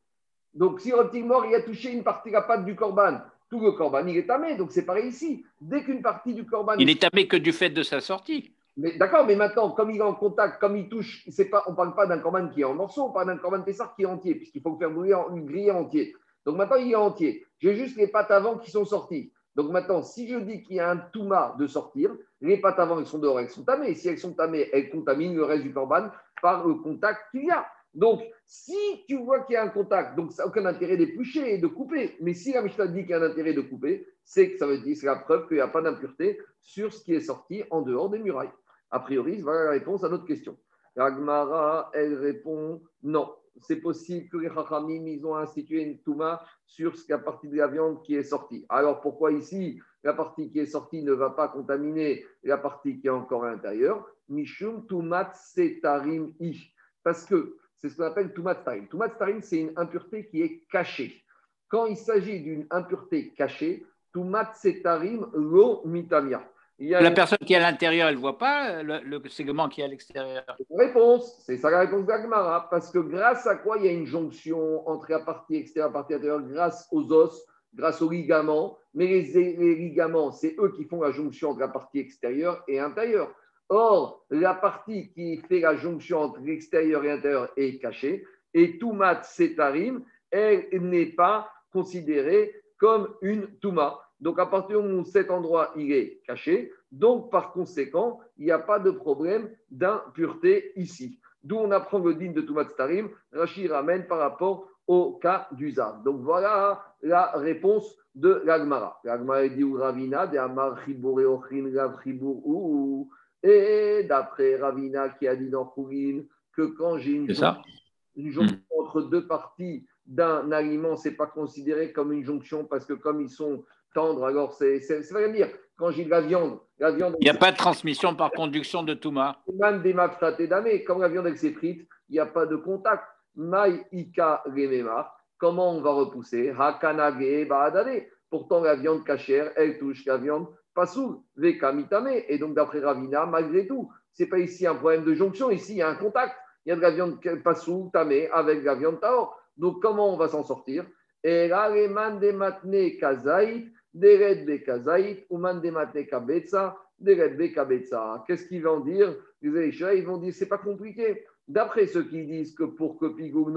Speaker 1: Donc, si le reptile mort, il a touché une partie de la patte du corban, tout le corban, il est tamé. Donc, c'est pareil ici. Dès qu'une partie du corban.
Speaker 2: Il est tamé que du fait de sa sortie.
Speaker 1: Mais d'accord, mais maintenant, comme il est en contact, comme il touche, c'est pas, on ne parle pas d'un corban qui est en morceaux, on parle d'un corban Pessar qui est entier, puisqu'il faut le faire brûler en, griller entier. Donc maintenant, il est entier. J'ai juste les pattes avant qui sont sorties. Donc maintenant, si je dis qu'il y a un touma de sortir, les pattes avant, elles sont dehors, elles sont tamées. Si elles sont tamées, elles contaminent le reste du corban par le contact qu'il y a. Donc, si tu vois qu'il y a un contact, donc ça n'a aucun intérêt d'éplucher et de couper. Mais si la Mishnah dit qu'il y a un intérêt de couper, c'est que ça veut dire, c'est la preuve qu'il n'y a pas d'impureté sur ce qui est sorti en dehors des murailles. A priori, voilà la réponse à notre question. Ragmara, elle répond non c'est possible que les Chachamim, ils ont institué une Touma sur la partie de la viande qui est sortie. Alors pourquoi ici, la partie qui est sortie ne va pas contaminer la partie qui est encore à l'intérieur? Mishum Tumat Setarim I. Parce que c'est ce qu'on appelle Tumat Tarim. Tumat Tarim, c'est une impureté qui est cachée. Quand il s'agit d'une impureté cachée, Tumat Setarim Lo Mitamia
Speaker 2: la personne qui est à l'intérieur, elle ne voit pas le, segment qui est à l'extérieur?
Speaker 1: Réponse, c'est ça la réponse d'Agmara, parce que grâce à quoi il y a une jonction entre la partie extérieure et la partie intérieure, grâce aux os, grâce aux ligaments, mais les, ligaments, c'est eux qui font la jonction entre la partie extérieure et intérieure. Or, la partie qui fait la jonction entre l'extérieur et l'intérieur est cachée, et Toumat Setarim, elle n'est pas considérée comme une Touma. Donc, à partir du moment où cet endroit il est caché, donc par conséquent, il n'y a pas de problème d'impureté ici. D'où on apprend le din de Toumat Starim, Rachid ramène par rapport au cas d'usage. Donc voilà la réponse de l'Agmara. L'Agmara dit Ravina, de Amar Et d'après Ravina qui a dit dans Khourin que quand j'ai une, jonction, une jonction entre deux parties d'un aliment, ce n'est pas considéré comme une jonction parce que comme ils sont tendre. Alors, c'est rien dire. Quand j'ai de la viande, la viande.
Speaker 2: Il n'y a pas de transmission par conduction de Touma.
Speaker 1: Même des damé. Comme la viande avec ses frites, il n'y a pas de contact. Maï ika remema. Comment on va repousser? Hakanage baadade. Pourtant, la viande cachère, elle touche la viande pasoul, veka mitame. Et donc, d'après Ravina, malgré tout, c'est pas ici un problème de jonction, ici, il y a un contact. Il y a de la viande pasoul, tamé, avec la viande taor. Donc, comment on va s'en sortir? Et là, les man de matne Qu'est-ce qu'ils vont dire? Les ils vont dire, c'est pas compliqué. D'après ceux qui disent que pour que Pigou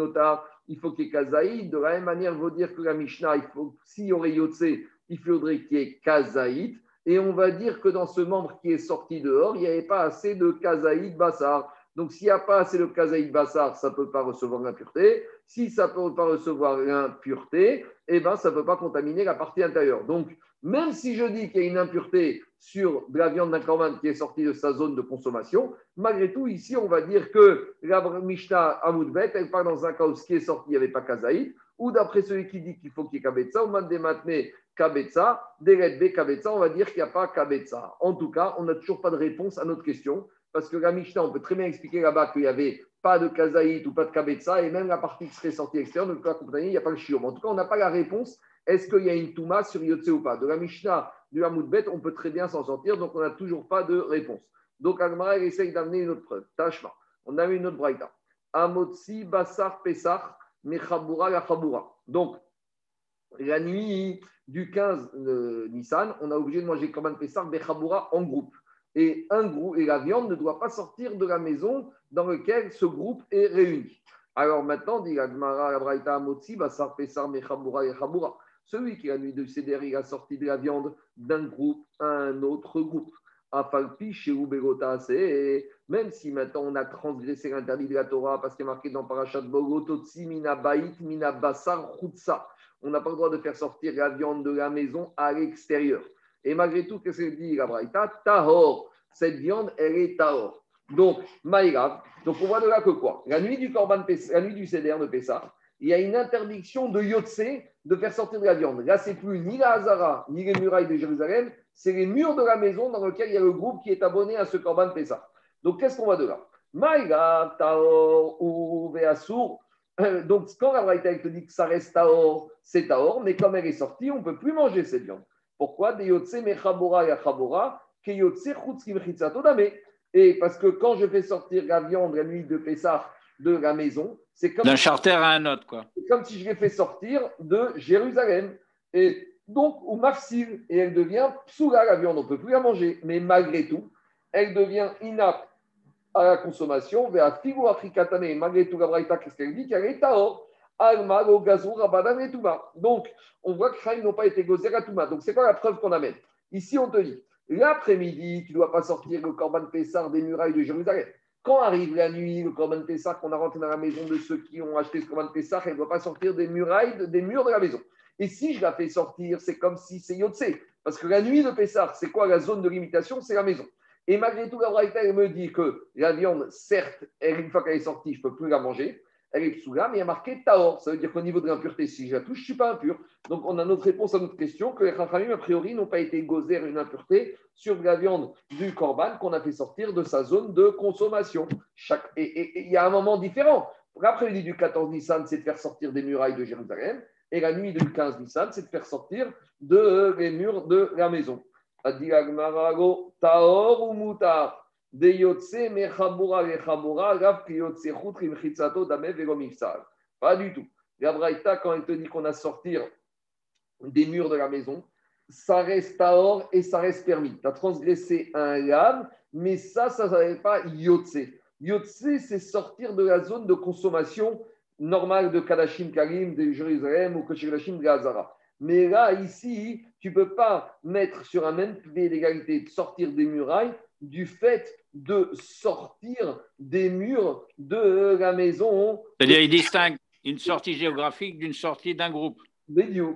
Speaker 1: il faut qu'il y ait Kazaïd, de la même manière, il faut dire que la Mishnah, il faut, s'il y aurait Yotse, il faudrait qu'il y ait Kazaïd. Et on va dire que dans ce membre qui est sorti dehors, il n'y avait pas assez de Kazaïd Bassar. Donc, s'il n'y a pas assez de Kazaïd Bassar, ça ne peut pas recevoir l'impureté. Si ça ne peut pas recevoir l'impureté, eh ben, ça ne peut pas contaminer la partie intérieure. Donc, même si je dis qu'il y a une impureté sur de la viande d'un corban qui est sortie de sa zone de consommation, malgré tout, ici, on va dire que la Mishnah Amoudbet, elle part dans un cas où ce qui est sorti, il n'y avait pas Kazaïd, ou d'après celui qui dit qu'il faut qu'il y ait Kabetza, ou Mandématne Kabetza, Deredbe Kabetza, on va dire qu'il n'y a pas Kabetza. En tout cas, on n'a toujours pas de réponse à notre question, parce que la Mishnah, on peut très bien expliquer là-bas qu'il n'y avait pas de Kazaïd ou pas de Kabetza, et même la partie qui serait sortie extérieure, donc la compagnie, il n'y a pas le chiot. En tout cas, on n'a pas la réponse est-ce qu'il y a une Touma sur Yotse ou pas? De la Mishnah du Hamoudbet, on peut très bien s'en sortir, donc on n'a toujours pas de réponse. Donc Agmara essaye d'amener une autre preuve. Tashma, on a une autre braïta. Amotsi Basar Pesach Mechabura la Donc, la nuit du 15 Nissan, on a obligé de manger Korban Pesach Mechabura en groupe. Et un groupe et la viande ne doit pas sortir de la maison dans laquelle ce groupe est réuni. Alors maintenant, dit Basar Yechabura. Celui qui, la nuit de Seder, il a sorti de la viande d'un groupe à un autre groupe. Afalpi chez c'est même si maintenant on a transgressé l'interdit de la Torah parce qu'il est marqué dans Parashat Bogototsi mina bait mina basar. On n'a pas le droit de faire sortir la viande de la maison à l'extérieur. Et malgré tout, qu'est-ce que dit la Braïta Tahor. Cette viande, elle est tahor. Donc, maïrav. Donc, on voit de là que quoi? La nuit du Korban, la nuit du Seder de Pessah, il y a une interdiction de Yotse de faire sortir de la viande. Là, c'est plus ni la Hazara, ni les murailles de Jérusalem, c'est les murs de la maison dans lequel il y a le groupe qui est abonné à ce Corban Pessah. Donc, qu'est-ce qu'on va de là? Maïga, Taor, ou Veasour. Euh, donc, quand la Braïta te dit que ça reste Taor, c'est Taor, mais comme elle est sortie, on ne peut plus manger cette viande. Pourquoi? Et parce que quand je fais sortir la viande la nuit de Pessah de la maison, c'est comme
Speaker 2: d'un charter à un autre, quoi.
Speaker 1: C'est comme si je l'ai fait sortir de Jérusalem. Et donc, ou mafsil, et elle devient psoula, la viande, on ne peut plus la manger. Mais malgré tout, elle devient inapte à la consommation. Vers figu afrikatane, malgré tout, la braïta, qu'est-ce qu'elle dit? Qu'elle est taor. Donc, on voit que les n'ont pas été gozés à Touma. Donc, c'est quoi la preuve qu'on amène? Ici, on te dit, l'après-midi, tu ne dois pas sortir le Corban Pessar des murailles de Jérusalem. Quand arrive la nuit, le Corban Pessah, qu'on a rentré dans la maison de ceux qui ont acheté ce Corban Pessah, elle ne doit pas sortir des murailles, des murs de la maison. Et si je la fais sortir, c'est comme si c'est Yotse. Parce que la nuit de Pessah, c'est quoi la zone de limitation? C'est la maison. Et malgré tout, la Braïta, me dit que la viande, certes, une fois qu'elle est sortie, je ne peux plus la manger elle est psoula, mais il y a marqué taor. Ça veut dire qu'au niveau de l'impureté, si je la touche, je ne suis pas impur. Donc, on a notre réponse à notre question que les Chachamim, a priori, n'ont pas été gozer une impureté sur la viande du korban qu'on a fait sortir de sa zone de consommation. Et il y a un moment différent. L'après-midi du 14 Nissan, c'est de faire sortir des murailles de Jérusalem. Et la nuit du 15 Nissan, c'est de faire sortir de, les murs de la maison. Taor ou Moutar? Pas du tout. La Braïta, quand elle te dit qu'on a sortir des murs de la maison, ça reste or et ça reste permis. Tu as transgressé un lame, mais ça, ça ne pas yotse. Yotse, c'est sortir de la zone de consommation normale de Kadashim Karim, de Jérusalem ou Kadashim de Gazara. Mais là, ici, tu ne peux pas mettre sur un même pied d'égalité de sortir des murailles du fait de sortir des murs de la maison.
Speaker 2: C'est-à-dire, il distingue une sortie géographique d'une sortie d'un groupe.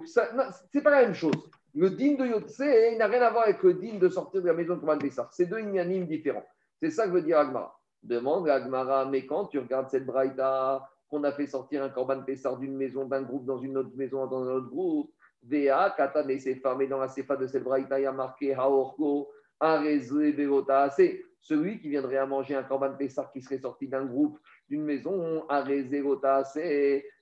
Speaker 1: C'est pas la même chose. Le din de Yotse n'a rien à voir avec le din de sortir de la maison de Korban Pessar. C'est deux inanimes différents. C'est ça que veut dire Agmara. Demande à Agmara, mais quand tu regardes cette braïta, qu'on a fait sortir un Korban Pessar d'une maison, d'un groupe, dans une autre maison, dans un autre groupe, Vea, Katan et Sefa, mais dans la Sefa de cette braïta, il y a marqué Haorko, celui qui viendrait à manger un korban Pessah qui serait sorti d'un groupe, d'une maison,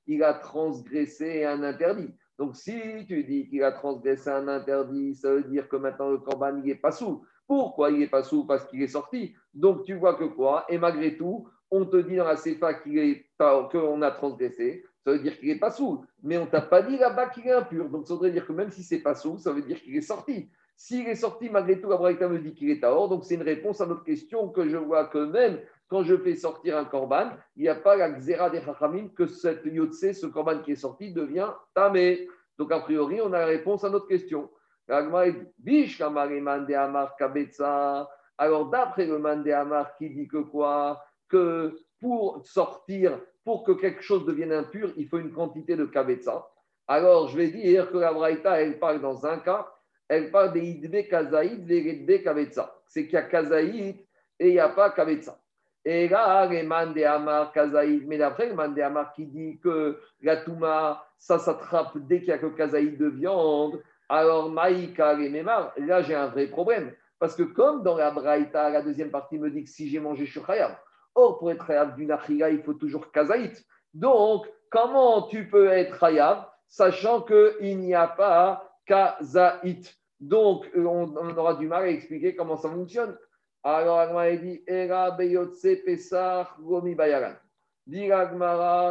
Speaker 1: il a transgressé un interdit. Donc, si tu dis qu'il a transgressé un interdit, ça veut dire que maintenant le corban, n'est pas sous. Pourquoi il n'est pas sous? Parce qu'il est sorti. Donc, tu vois que quoi? Et malgré tout, on te dit dans la CFA qu'on a transgressé. Ça veut dire qu'il n'est pas sous. Mais on t'a pas dit là-bas qu'il est impur. Donc, ça voudrait dire que même si c'est pas sous, ça veut dire qu'il est sorti. S'il est sorti, malgré tout, la Braïta me dit qu'il est à or. Donc, c'est une réponse à notre question que je vois que même quand je fais sortir un korban, il n'y a pas la xéra des chachamim que cette yotse, ce korban qui est sorti, devient tamé. Donc, a priori, on a la réponse à notre question. Alors, d'après le Mandé qui dit que quoi? Que pour sortir, pour que quelque chose devienne impur, il faut une quantité de kabetza. Alors, je vais dire que la Braïta, elle parle dans un cas, elle parle des idbe kazaïd, des kabetza. C'est qu'il y a kazaïd et il n'y a pas kabetza. Et là, les mandé amar kazaïd, mais d'après le mandé amar qui dit que la touma, ça s'attrape dès qu'il y a que kazaïd de viande, alors maïka et memar, là j'ai un vrai problème. Parce que comme dans la braïta, la deuxième partie me dit que si j'ai mangé, je suis Or, pour être khayab d'une achila, il faut toujours kazaïd. Donc, comment tu peux être khayab, sachant qu'il n'y a pas kazaïd? Donc, on, on aura du mal à expliquer comment ça fonctionne. Alors, Agmara dit Era beyotse pesach gomi bayaran. Dit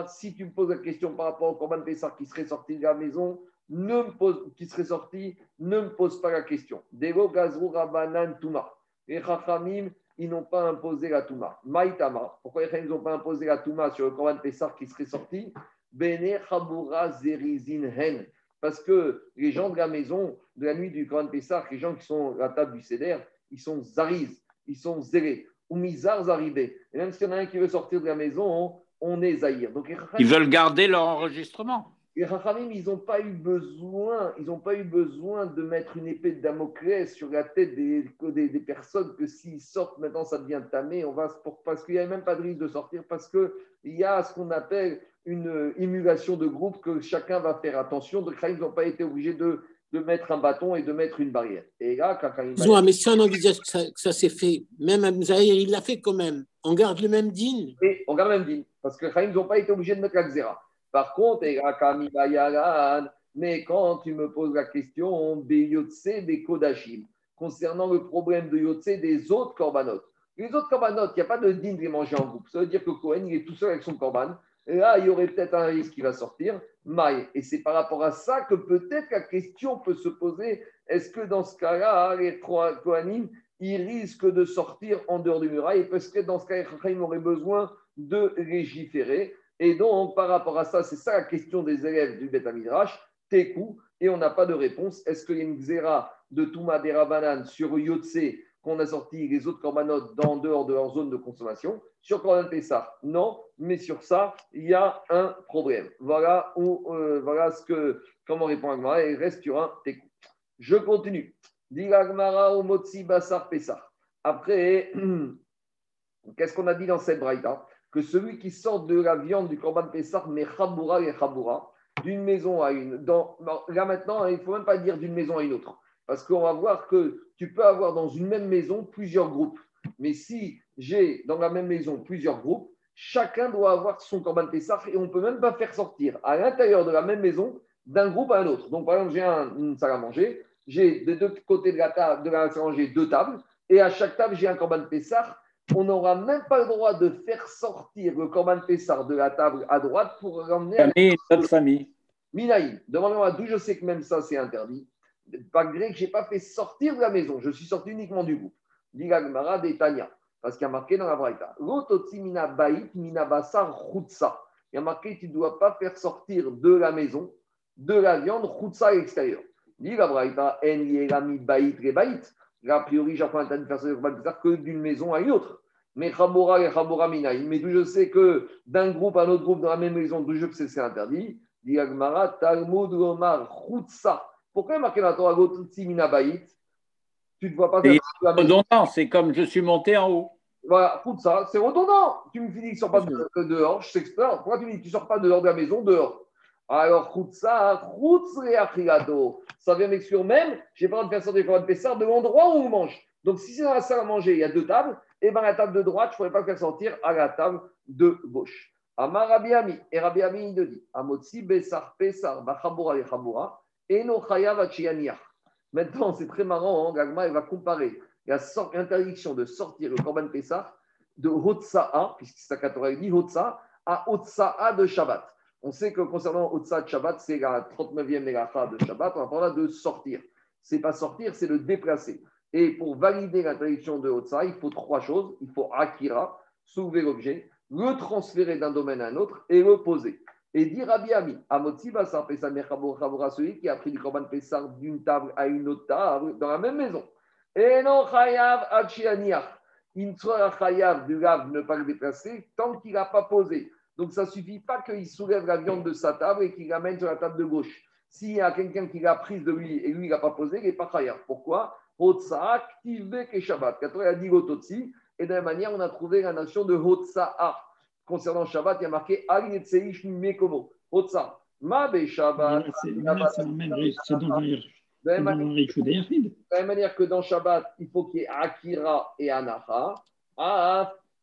Speaker 1: si tu me poses la question par rapport au Corban Pessah qui serait sorti de la maison, ne me pose, qui serait sorti, ne me pose pas la question. Dego gazru rabanan tuma. Les chachamim, ils n'ont pas imposé la tuma. Maïtama. Pourquoi les n'ont pas imposé la tuma sur le Corban Pessah qui serait sorti? Bene chabura zerizin hen. Parce que les gens de la maison, de la nuit du Corban Pessah, les gens qui sont à la table du Seder, ils sont zariz ils sont zélés. Ou misars arrivés. Et même s'il y en a un qui veut sortir de la maison, on, est zahir.
Speaker 2: Donc, ils veulent garder leur enregistrement.
Speaker 1: Les Rachamim, ils n'ont pas eu besoin, ils pas eu besoin de mettre une épée de Damoclès sur la tête des, des, personnes que s'ils sortent maintenant, ça devient tamé. On va pour, parce qu'il n'y a même pas de risque de sortir parce que il y a ce qu'on appelle une émulation de groupe que chacun va faire attention. Donc, ils n'ont pas été obligés de de mettre un bâton et de mettre une barrière. Et là, quand
Speaker 4: il mais si on envisage que ça, s'est fait, même Zahir, il l'a fait quand même. On garde le même din.
Speaker 1: On garde le même din. Parce que ils n'ont pas été obligés de mettre la xéra. Par contre, mais quand tu me poses la question, Beyotse, des Kodashim, concernant le problème de Yotse des autres corbanotes. Les autres corbanotes, il n'y a pas de din de les manger en groupe. Ça veut dire que Cohen, il est tout seul avec son corban. Là, il y aurait peut-être un risque qui va sortir. Maï. Et c'est par rapport à ça que peut-être la question peut se poser est-ce que dans ce cas-là, les Kohanim, ils risquent de sortir en dehors du muraille? Parce que dans ce cas, ils auraient besoin de légiférer. Et donc, par rapport à ça, c'est ça la question des élèves du Beth Midrash, Tekou, et on n'a pas de réponse. Est-ce qu'il y a une xéra de Touma sur Yotse qu'on a sorti les autres corbanotes en dehors de leur zone de consommation. Sur Corban Pessah, non, mais sur ça, il y a un problème. Voilà, où, euh, voilà ce que, comment répond Agmara, et reste sur un técou. Je continue. Dit Agmara au Motsi Basar Pessah. Après, qu'est-ce qu'on a dit dans cette braïta? Que celui qui sort de la viande du Corban Pessah, mais Chaboura et Chaboura, d'une maison à une. Dans, là maintenant, il ne faut même pas dire d'une maison à une autre. Parce qu'on va voir que tu peux avoir dans une même maison plusieurs groupes. Mais si j'ai dans la même maison plusieurs groupes, chacun doit avoir son Corban Pessah et on ne peut même pas faire sortir à l'intérieur de la même maison d'un groupe à un autre. Donc, par exemple, j'ai une salle à manger, j'ai de deux côtés de la table, de la salle à manger deux tables, et à chaque table, j'ai un Corban Pessah. On n'aura même pas le droit de faire sortir le Corban Pessah de la table à droite pour ramener
Speaker 2: à notre famille.
Speaker 1: Minaï, demandez-moi d'où je sais que même ça, c'est interdit malgré que je n'ai pas fait sortir de la maison, je suis sorti uniquement du groupe. Des Tanya, parce qu'il y a marqué dans la Braïta. mina bait mina basar Il y a marqué tu ne dois pas faire sortir de la maison de la viande chutsa à l'extérieur. Dit la Braïta, en yerami bait bait. A priori, j'apprends à faire sortir que d'une maison à une autre. Mais Chabora et Chabora Minaï. Mais d'où je sais que d'un groupe à un autre groupe dans la même maison, d'où je sais que c'est interdit. Dit Talmud Omar chutsa. Pourquoi il y a marqué dans la Torah
Speaker 2: Tu ne vois pas C'est redondant, c'est comme je suis monté en haut.
Speaker 1: Voilà, écoute ça, c'est redondant. Tu me dis qu'il ne sort pas de, dehors, je s'expert. Pourquoi tu me dis que tu ne sors pas dehors de la maison, dehors? Alors, ça, ça vient m'exclure même, j'ai pas le de faire sortir des de Pessar de l'endroit où on mange. Donc, si c'est dans la salle à manger, il y a deux tables, et bien la table de droite, je ne pourrais pas faire sortir à la table de gauche. Amar Rabbi Ami. Et Rabbi Ami, il dit Amotsi Besar Pesar Bachabura et Achianiach. Maintenant, c'est très marrant, hein, Gagma, va comparer l'interdiction de sortir le Korban Pesach de Hotsa'a, puisque c'est à 4 dit Hotsa, à Hotsa'a de Shabbat. On sait que concernant Hotsa de Shabbat, c'est la 39e Mégacha de Shabbat, on va parler de sortir. C'est pas sortir, c'est le déplacer. Et pour valider l'interdiction de Hotsa, il faut trois choses. Il faut Akira, soulever l'objet, le transférer d'un domaine à un autre et le poser. Et dire Rabbi Ami, Amotsi Basar Pesar celui qui a pris du Korban Pesar d'une table à une autre table dans la même maison. Et non Chayav Achianiach. Il ne sera Chayav du lave ne pas le déplacer tant qu'il n'a pas posé. Donc ça ne suffit pas qu'il soulève la viande de sa table et qu'il l'amène sur la table de gauche. S'il y a quelqu'un qui l'a prise de lui et lui il n'a pas posé, il n'est pas Chayav. Pourquoi? Hotsa activé que Shabbat. Quand on a dit et de la même manière, on a trouvé la notion de Hotsa'a. Concernant Shabbat, il y a marqué Agnetzeish Mekomo. Hotsa. Ma be Shabbat.
Speaker 3: C'est
Speaker 1: de la même manière que dans Shabbat, il faut qu'il y ait Akira et Anacha.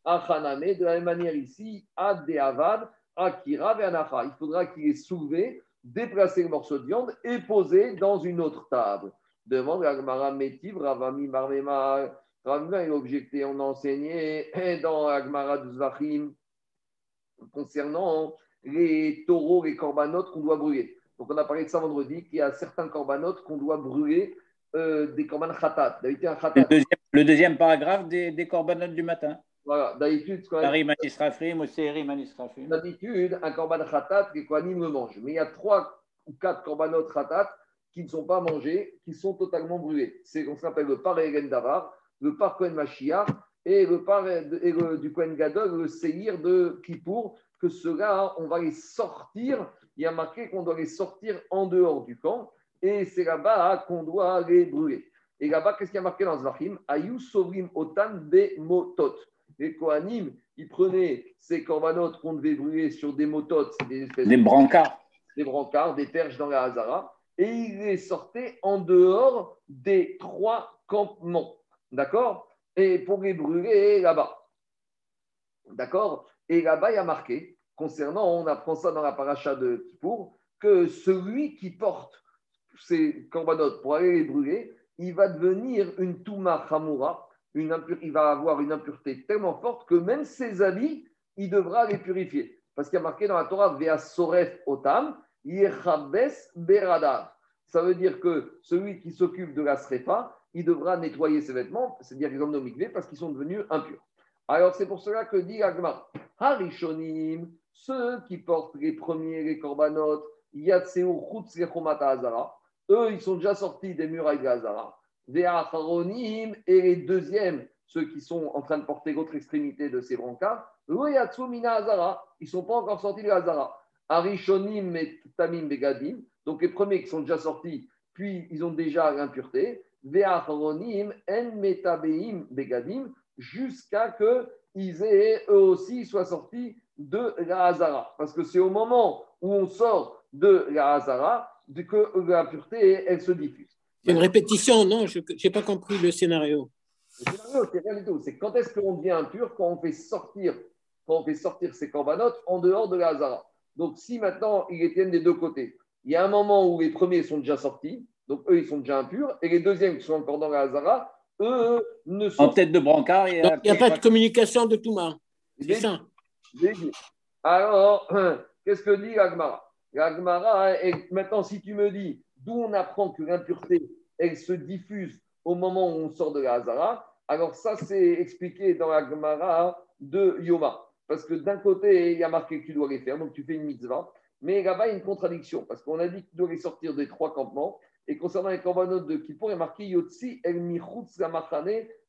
Speaker 1: Achaname, de la même manière ici, Ad Avad, Akira et Anacha. Il faudra qu'il ait soulevé, déplacé le morceau de viande et posé dans une autre table. Devant l'Agmara Metiv, Ravami Marmema, Ravima est objecté, on a enseigné dans l'Agmara de Zvachim concernant les taureaux, les corbanotes qu'on doit brûler. Donc, on a parlé de ça vendredi, qu'il y a certains corbanotes qu'on doit brûler, euh, des corbanes khatat.
Speaker 2: Le deuxième, le deuxième paragraphe des, des corbanotes du matin.
Speaker 1: Voilà, d'habitude, D'habitude, un korban khatat, les kohanim le mangent. Mais il y a trois ou quatre corbanotes khatat qui ne sont pas mangés, qui sont totalement brûlés. C'est ce qu'on appelle le par Davar, le par Kohen Mashiach et le par et le, du Kohen Gadol, le Seir de Kippour, que ceux-là, on va les sortir il y a marqué qu'on doit les sortir en dehors du camp et c'est là-bas qu'on doit les brûler. Et là-bas, qu'est-ce qu'il y a marqué dans Zvachim Ayu sovrim otan be motot. Les Kohanim, ils prenaient ces corbanotes qu'on devait brûler sur des mototes,
Speaker 2: des, des brancards.
Speaker 1: Des brancards, des perches dans la Hazara, et ils les sortaient en dehors des trois campements. D'accord? Et pour les brûler là-bas. D'accord? Et là-bas, il y a marqué concernant, on apprend ça dans la paracha de Kippour, que celui qui porte ces corbanotes pour aller les brûler, il va devenir une Touma Hamura, une il va avoir une impureté tellement forte que même ses habits, il devra les purifier. Parce qu'il y a marqué dans la Torah, Vea Soref Otam, Yechabes Berada. Ça veut dire que celui qui s'occupe de la srefa, il devra nettoyer ses vêtements, c'est-à-dire les hommes de parce qu'ils sont devenus impurs. Alors c'est pour cela que dit Agma, Harishonim, ceux qui portent les premiers, les corbanotes, Yatseu Azara, eux, ils sont déjà sortis des murailles de Hazara. et les deuxièmes, ceux qui sont en train de porter l'autre extrémité de ces brancards, Mina Azara, ils ne sont pas encore sortis de Hazara. Arishonim et Tamim Begadim, donc les premiers qui sont déjà sortis, puis ils ont déjà l'impureté. Ve'acharonim en metabeim begadim, jusqu'à qu'ils aient eux aussi soient sortis de la Hazara. Parce que c'est au moment où on sort de la Hazara que la pureté, elle se diffuse.
Speaker 4: C'est une répétition, non? Je n'ai pas compris le scénario.
Speaker 1: Le scénario, c'est rien du tout. C'est quand est-ce qu'on devient impur Quand on fait sortir, quand on fait sortir ces corbanotes en dehors de la Hazara. Donc, si maintenant ils les tiennent des deux côtés, il y a un moment où les premiers sont déjà sortis, donc eux, ils sont déjà impurs, et les deuxièmes qui sont encore dans la Hazara, eux ne sont
Speaker 2: En tête de brancard.
Speaker 4: Il n'y a, pas de communication de tout monde. C'est ça.
Speaker 1: Alors, qu'est-ce que dit l'Agmara L'Agmara, maintenant, si tu me dis d'où on apprend que l'impureté, elle se diffuse au moment où on sort de la Hazara, alors ça, c'est expliqué dans l'Agmara de Yoma. Parce que d'un côté, il y a marqué que tu dois les faire, donc tu fais une mitzvah. Mais là-bas, il y a une contradiction, parce qu'on a dit que tu dois les sortir des trois campements. Et concernant les corbanotes de Kippour, il a marqué Yotsi el michutz la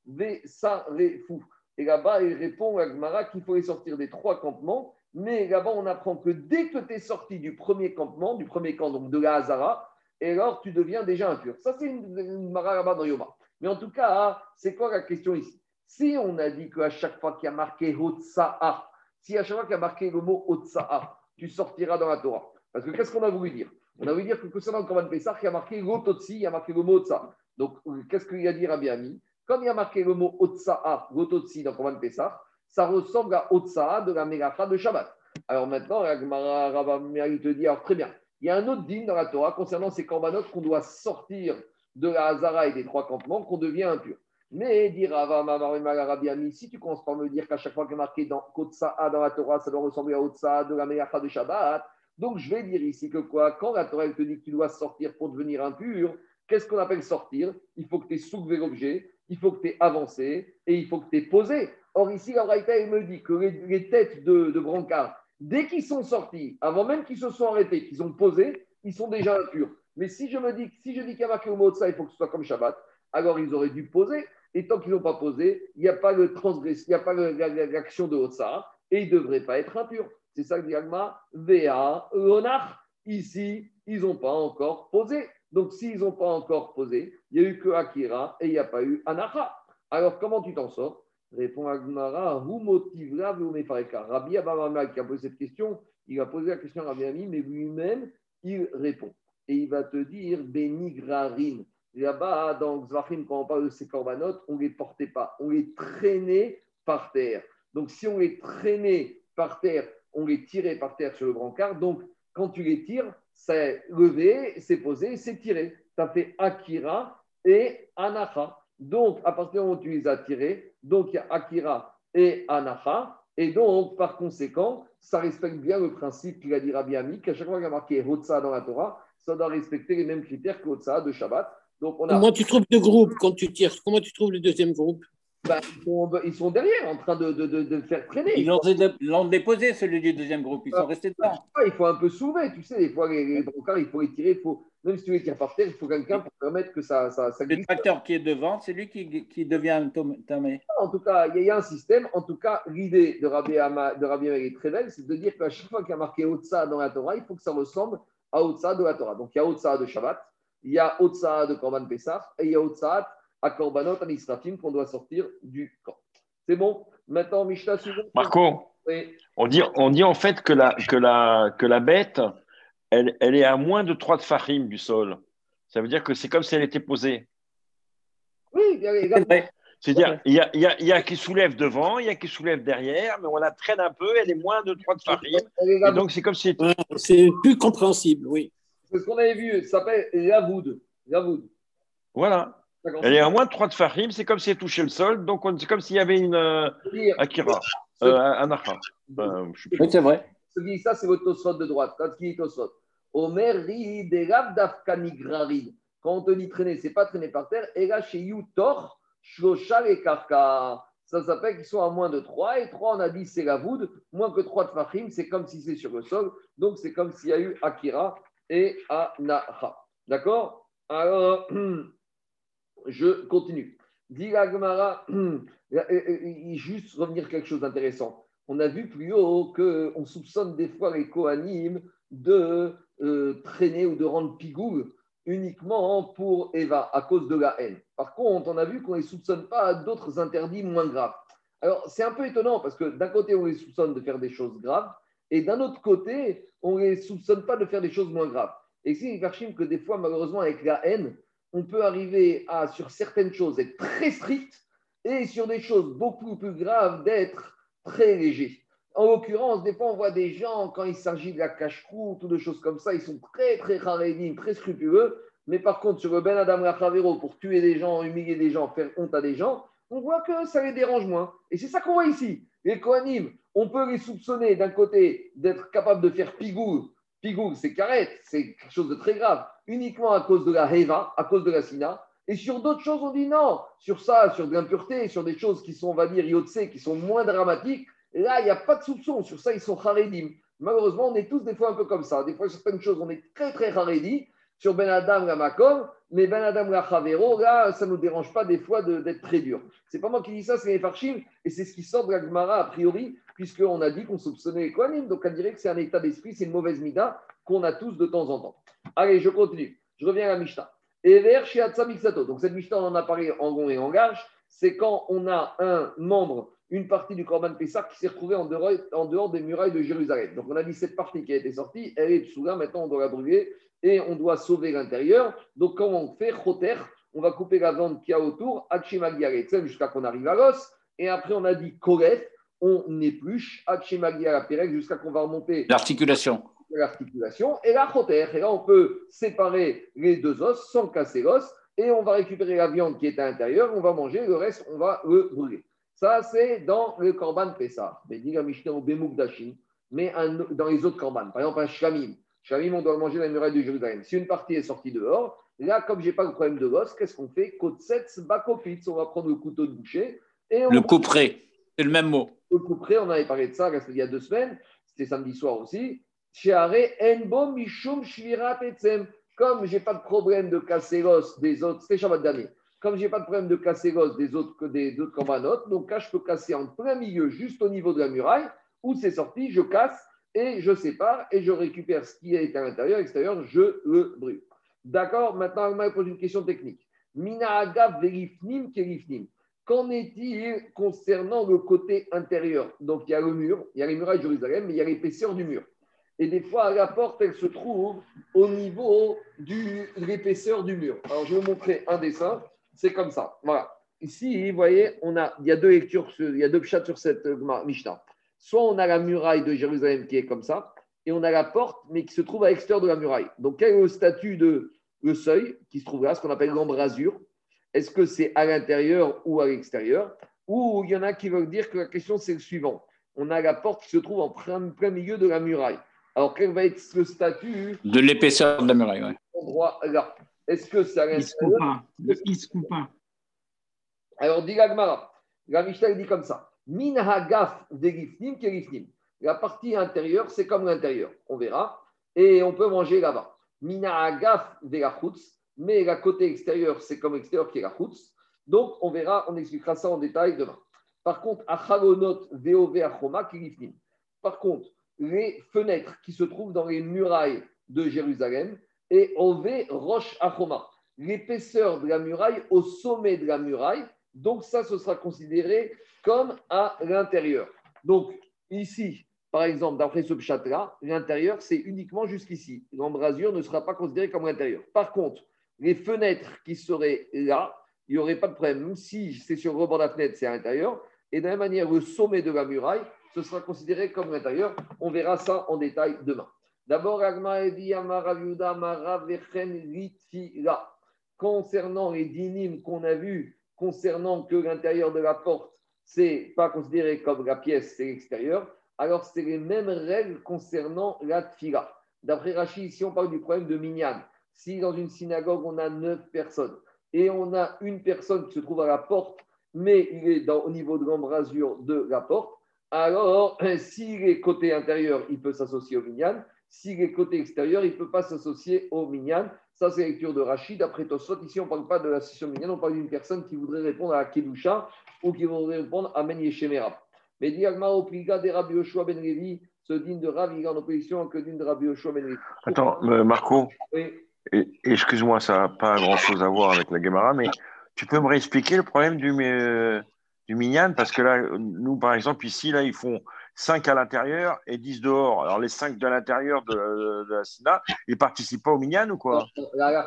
Speaker 1: ve sarefou. Et là-bas, il répond à Gmara qu'il faut les sortir des trois campements. Mais là-bas, on apprend que dès que tu es sorti du premier campement, du premier camp, donc de la Hazara, et alors tu deviens déjà impur. Ça, c'est une, une là-bas dans Yoma. Mais en tout cas, c'est quoi la question ici? Si on a dit qu'à chaque fois qu'il y a marqué Hotsa'a, si à chaque fois qu'il y a marqué le mot Hotsa'a, tu sortiras dans la Torah. Parce que qu'est-ce qu'on a voulu dire? On a voulu dire que concernant le Korban Pessah, il y a marqué Hototsi, il y a marqué le mot Hotsa. Donc, qu'est-ce qu'il y a dit Rabbi Ami? Comme il y a marqué le mot Otsa'a, Gototsi dans Korban Pessah, ça ressemble à Otsa'a de la Mégacha de Shabbat. Alors maintenant, il te dit, alors très bien, il y a un autre digne dans la Torah concernant ces corbanotes qu'on doit sortir de la Hazara et des trois campements, qu'on devient impur. Mais, Rabbi si tu commences par me dire qu'à chaque fois qu'il est marqué dans dans la Torah, ça doit ressembler à Otsa'a de la Meyacha de Shabbat, donc je vais dire ici que quoi? Quand la Torah te dit que tu dois sortir pour devenir impur, qu'est-ce qu'on appelle sortir? Il faut que tu aies soulevé l'objet, il faut que tu aies avancé et il faut que tu aies posé. Or, ici, la Braïta, me dit que les, têtes de, de brancard, dès qu'ils sont sortis, avant même qu'ils se sont arrêtés, qu'ils ont posé, ils sont déjà impurs. Mais si je me dis, si je dis qu'il y a marqué au mot de ça, il faut que ce soit comme Shabbat, alors ils auraient dû poser. Et tant qu'ils n'ont pas posé, il n'y a pas le transgress, il n'y a pas l'action de Otsa, et ils ne devraient pas être impurs. C'est ça que dit Agma, Vea, Lonach. Ici, ils n'ont pas encore posé. Donc, s'ils n'ont pas encore posé, il n'y a eu que Akira et il n'y a pas eu Anacha. Alors, comment tu t'en sors? Répond Agmara, vous motivera, vous Rabbi Abamama qui a posé cette question, il a posé la question à Rabbi Ami, mais lui-même, il répond. Et il va te dire, Benigrarin. Là-bas, dans Zvachim, quand on parle de ces corbanotes, on ne les portait pas, on les traînait par terre. Donc, si on les traînait par terre, on les tirait par terre sur le brancard. Donc, quand tu les tires, c'est levé, c'est posé, c'est tiré. Tu as fait Akira et Anacha. Donc, à partir du moment où tu les as tirés, donc il y a Akira et Anacha. Et donc, par conséquent, ça respecte bien le principe qu'il a dit Rabbi Ami, qu'à chaque fois qu'il y a marqué Hotza dans la Torah, ça doit respecter les mêmes critères que Hotza de Shabbat.
Speaker 4: Donc, on. Comment tu trouves deux groupes quand tu tires? Comment tu trouves le deuxième groupe?
Speaker 1: Bah, ils, sont, derrière, en train de, de, de, faire traîner.
Speaker 2: Ils l'ont déposé, celui du deuxième groupe. Ils sont restés dedans.
Speaker 1: Il faut un peu soulever, tu sais. Des fois, les, les il faut les tirer. Il faut, même si tu les tires par terre, il faut quelqu'un pour permettre que ça, ça, ça
Speaker 2: glisse. Le tracteur qui est devant, c'est lui qui, qui devient tamé.
Speaker 1: En tout cas, il y, a un système. En tout cas, l'idée de Rabbi de Rabbi est très belle, c'est de dire qu'à chaque fois qu'il y a marqué Otsa dans la Torah, il faut que ça ressemble à Otsa de la Torah. Donc, il y a Otsa de Shabbat, il y a Otsa de Korban Pessah et il y a Otsa à Korbanot administratif qu'on doit sortir du camp. C'est bon? Maintenant, Mishnah suivant.
Speaker 5: Marco, on, dit, on dit en fait que la, que la, que la bête, elle, elle est à moins de 3 de farim du sol. Ça veut dire que c'est comme si elle était posée.
Speaker 1: Oui,
Speaker 5: c'est-à-dire, il y a, y, a, y a, qui soulève devant, il y a qui soulève derrière, mais on la traîne un peu, elle est moins de 3 de farim. Et donc, c'est comme si.
Speaker 4: C'est plus compréhensible, oui.
Speaker 1: C'est ce qu'on avait vu, ça s'appelle Yavoud. Yavoud.
Speaker 5: Voilà. Elle est à moins de 3 de farim, c'est comme si elle touchait le sol, donc c'est comme s'il y avait une euh, Akira, euh, un Akha.
Speaker 2: Euh, oui, c'est vrai.
Speaker 1: Ce qui dit ça, c'est votre tosfot de droite. Quand qui dit tosfot Omer Quand on te dit traîner, c'est pas traîner par terre. Et là, chez Yutor, Shloshal et Karka. Ça s'appelle qu'ils sont à moins de 3. Et 3, on a dit, c'est la voûte. Moins que 3 de Fahim, c'est comme si c'est sur le sol. Donc, c'est comme s'il y a eu Akira et Anaha. D'accord? Alors, Je continue. Dit Gemara, juste revenir quelque chose d'intéressant. On a vu plus haut qu'on soupçonne des fois les Kohanim de euh, traîner ou de rendre pigou uniquement pour Eva, à cause de la haine. Par contre, on a vu qu'on ne les soupçonne pas d'autres interdits moins graves. Alors, c'est un peu étonnant parce que d'un côté, on les soupçonne de faire des choses graves et d'un autre côté, on ne les soupçonne pas de faire des choses moins graves. Et c'est que des fois, malheureusement, avec la haine, on peut arriver à, sur certaines choses, être très strict et sur des choses beaucoup plus graves, d'être très léger. En l'occurrence, des fois, on voit des gens, quand il s'agit de la cache-croûte ou de choses comme ça, ils sont très, très harédim, très scrupuleux. Mais par contre, sur le Ben Adam Rachavero, pour tuer des gens, humilier des gens, faire honte à des gens, on voit que ça les dérange moins. Et c'est ça qu'on voit ici. Les Kohanim, on peut les soupçonner d'un côté d'être capable de faire pigou. Pigou, c'est carrette, c'est quelque chose de très grave uniquement à cause de la Heva, à cause de la Sina. Et sur d'autres choses, on dit non. Sur ça, sur de l'impureté, sur des choses qui sont, on va dire, yotse, qui sont moins dramatiques, là, il n'y a pas de soupçon. Sur ça, ils sont haredim. Malheureusement, on est tous des fois un peu comme ça. Des fois, sur certaines choses, on est très, très haredi. Sur Ben Adam, la Makom, mais Ben Adam, la Chavero, là, ça ne nous dérange pas des fois d'être très dur. C'est pas moi qui dis ça, c'est les Farchim, et c'est ce qui sort de la Gemara a priori, puisqu'on a dit qu'on soupçonnait les Kohanim. Donc, on dirait que c'est un état d'esprit, c'est une mauvaise mida qu'on a tous de temps en temps. Allez, je continue. Je reviens à la Mishnah. Ever Miksato. Donc, cette Mishnah, on en a parlé en gond et en gage. C'est quand on a un membre, une partie du Corban Pessah qui s'est retrouvée en dehors, des murailles de Jérusalem. Donc, on a dit cette partie qui a été sortie, elle est là. Maintenant, on doit la brûler et on doit sauver l'intérieur. Donc, comment on fait Choter, on va couper la viande qu'il y a autour, jusqu'à qu'on arrive à l'os. Et après, on a dit Koref, on épluche Pérec jusqu'à qu'on va remonter
Speaker 2: L'articulation.
Speaker 1: L'articulation. Et la choter, et là, on peut séparer les deux os sans casser l'os. Et on va récupérer la viande qui est à l'intérieur, on va manger, le reste, on va le brûler. Ça, c'est dans le Korban Pessah. Mais dit la Mishnah au Bemouk Dachin, mais un- dans les autres Korban. Par exemple, un Shlamim. Shlamim, on doit le manger la muraille de Jérusalem. Si une partie est sortie dehors, là, comme j'ai pas le problème de l'os, qu'est-ce qu'on fait? Kotsetz bakopitz. On va prendre le couteau de boucher et on
Speaker 2: Le couperet. C'est le même mot.
Speaker 1: le couperai, on avait parlé de ça il y a deux semaines, c'était samedi soir aussi. Enbo mishum shvirat etzem. Comme j'ai pas de problème de casser l'os des autres, c'était Shabbat dernier. Comme j'ai pas de problème de casser l'os des autres des autres donc là je peux casser en plein milieu, juste au niveau de la muraille, où c'est sorti, je casse et je sépare et je récupère ce qui est à l'intérieur, à l'extérieur, je le brûle. D'accord Maintenant, elle pose une question technique. Mina agav verifnim kerifnim. Qu'en est-il concernant le côté intérieur? Donc, il y a le mur, il y a les murailles de Jérusalem, mais il y a l'épaisseur du mur. Et des fois, la porte, elle se trouve au niveau de l'épaisseur du mur. Alors, je vais vous montrer un dessin. C'est comme ça. Voilà. Ici, vous voyez, on a, il y a deux lectures, il y a deux chats sur cette euh, Mishnah. Soit on a la muraille de Jérusalem qui est comme ça, et on a la porte, mais qui se trouve à l'extérieur de la muraille. Donc, quel est le statut de le seuil qui se trouve là, ce qu'on appelle l'embrasure? Est-ce que c'est à l'intérieur ou à l'extérieur? Ou il y en a qui veulent dire que la question, c'est le suivant. On a la porte qui se trouve en plein milieu de la muraille. Alors, quel va être le statut
Speaker 2: De l'épaisseur de la muraille.
Speaker 1: endroit là Est-ce que
Speaker 3: se coupe pas.
Speaker 1: Alors, dit l'Agmara, la Mishnah dit comme ça Min hagaf derifnim kerifnim. La partie intérieure, c'est comme l'intérieur. On verra. Et on peut manger là-bas. Min hagaf verachutz. Mais la côté extérieur, c'est comme l'extérieur qui est la chutz. Donc, on verra, on expliquera ça en détail demain. Par contre, achalonot veove achoma kerifnim. Par contre, les fenêtres qui se trouvent dans les murailles de Jérusalem et ove roche achoma. L'épaisseur de la muraille au sommet de la muraille donc ça, ce sera considéré comme à l'intérieur. Donc ici, par exemple, d'après ce pchat-là, l'intérieur, c'est uniquement jusqu'ici. L'embrasure ne sera pas considérée comme l'intérieur. Par contre, les fenêtres qui seraient là, il n'y aurait pas de problème. Même si c'est sur le rebord de la fenêtre, c'est à l'intérieur. Et de la même manière, le sommet de la muraille, ce sera considéré comme l'intérieur. On verra ça en détail demain. D'abord, Agma. Concernant les dynimes qu'on a vus, concernant que l'intérieur de la porte, c'est pas considéré comme la pièce, c'est l'extérieur, alors c'est les mêmes règles concernant la tfila. D'après Rachid, ici on parle du problème de Minyan. Si dans une synagogue on a neuf personnes et on a une personne qui se trouve à la porte, mais il est au niveau de l'embrasure de la porte, alors s'il est côté intérieur, il peut s'associer au Minyan. S'il est côté extérieur, il ne peut pas s'associer au Minyan. Ça, c'est la lecture de Rachid. Après Tosfot, ici, on ne parle pas de l'association Minyan, on parle d'une personne qui voudrait répondre à Kedusha ou qui voudrait répondre à Men Yeshemera. Mais Diagma Opliga des Rabbi Yoshua Ben Levi, ce digne de Rav, il est en opposition que digne de Rabbi Yoshua Ben Levi.
Speaker 5: Attends, euh, Marco,
Speaker 1: Oui.
Speaker 5: excuse-moi, ça n'a pas grand-chose à voir avec la Gemara, mais tu peux me réexpliquer le problème du, euh, du Minyan Parce que là, nous, par exemple, ici, là, ils font 5 à l'intérieur et 10 dehors. Alors, les 5 de l'intérieur de, de la Sina, ils participent pas au Minyan ou quoi?
Speaker 1: La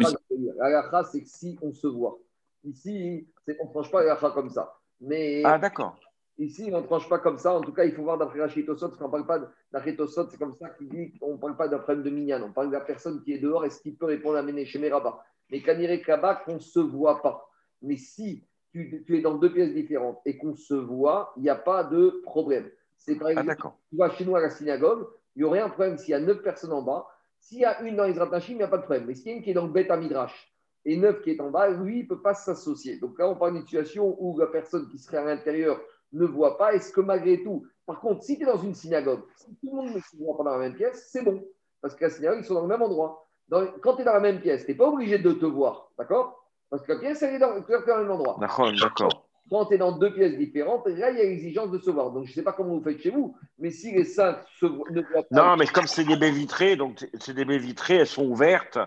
Speaker 1: c'est que si on se voit. Ici, on ne tranche pas la comme ça. Mais
Speaker 5: Ah, d'accord.
Speaker 1: Ici, on ne tranche pas comme ça. En tout cas, il faut voir d'après Rachid Tosot, parce qu'on ne parle pas c'est comme ça qu'il dit qu'on ne parle pas d'un problème de Minyan. On parle de la personne qui est dehors, est-ce qu'il peut répondre à Méné chez Meraba Mais Kanire Kaba, qu'on ne se voit pas. Mais si tu, tu es dans deux pièces différentes et qu'on se voit, il n'y a pas de problème. C'est par
Speaker 5: Ah,
Speaker 1: exemple, tu vas chez nous à la synagogue, il n'y aurait un problème s'il y a neuf personnes en bas. S'il y a une dans les Ratachim, il n'y a pas de problème. Mais s'il y a une qui est dans le Beth Midrash et neuf qui est en bas, lui, il ne peut pas s'associer. Donc là, on parle d'une situation où la personne qui serait à l'intérieur ne voit pas. Est-ce que malgré tout, par contre, si tu es dans une synagogue, si tout le monde ne se voit pas dans la même pièce, c'est bon. Parce que la synagogue, ils sont dans le même endroit. Dans- quand tu es dans la même pièce, tu n'es pas obligé de te voir. D'accord? Parce que la pièce, elle est dans, le même endroit.
Speaker 5: D'accord, d'accord.
Speaker 1: Quand tu es dans deux pièces différentes, là, il y a l'exigence de se voir. Donc, je ne sais pas comment vous faites chez vous, mais si les cinq se voient pas.
Speaker 5: Non, mais comme c'est des baies vitrées, donc c'est- des baies vitrées, elles sont ouvertes.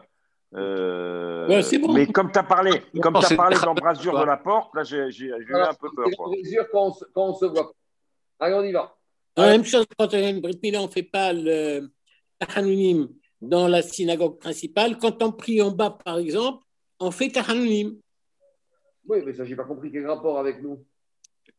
Speaker 5: Euh,
Speaker 4: Ouais, c'est bon.
Speaker 5: Mais comme tu as parlé, comme
Speaker 2: c'est
Speaker 5: parlé d'embrasure de la porte, là j'ai j'ai- j'ai eu un peu peur.
Speaker 1: c'est quand, on se- quand on se voit pas. Allez, on y va.
Speaker 4: La même chose quand on a une Mila, on ne fait pas le Tahanunim dans la synagogue principale. Quand on prie en bas, par exemple, on fait Tahanunim.
Speaker 1: Oui, mais ça, j'ai pas compris quel rapport avec nous.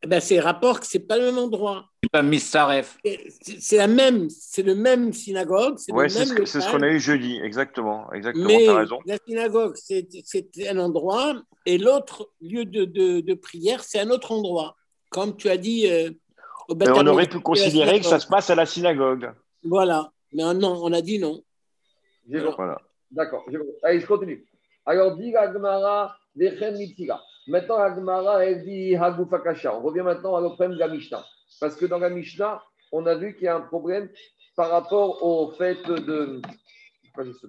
Speaker 4: Eh ben, c'est rapport que c'est pas le même endroit.
Speaker 2: C'est pas Missaref.
Speaker 4: C'est la même, c'est le même synagogue, c'est
Speaker 5: Ouais, c'est ce c'est qu'on a eu jeudi, exactement. Exactement,
Speaker 4: mais
Speaker 5: tu as raison.
Speaker 4: la synagogue, c'est un endroit, et l'autre lieu de, de, de prière, c'est un autre endroit. Comme tu as dit euh, au Beth
Speaker 5: on aurait pu considérer que ça
Speaker 4: synagogue.
Speaker 5: se passe à la synagogue.
Speaker 4: Voilà. Mais non, on a dit non.
Speaker 1: Compris.
Speaker 5: Voilà.
Speaker 1: D'accord. Allez, je continue. Alors, dit Agmara, Vechen Mitira. Maintenant, Agmara, elle dit Hagufakasha. On revient maintenant au problème de la Mishnah. Parce que dans la Mishnah, on a vu qu'il y a un problème par rapport au fait de.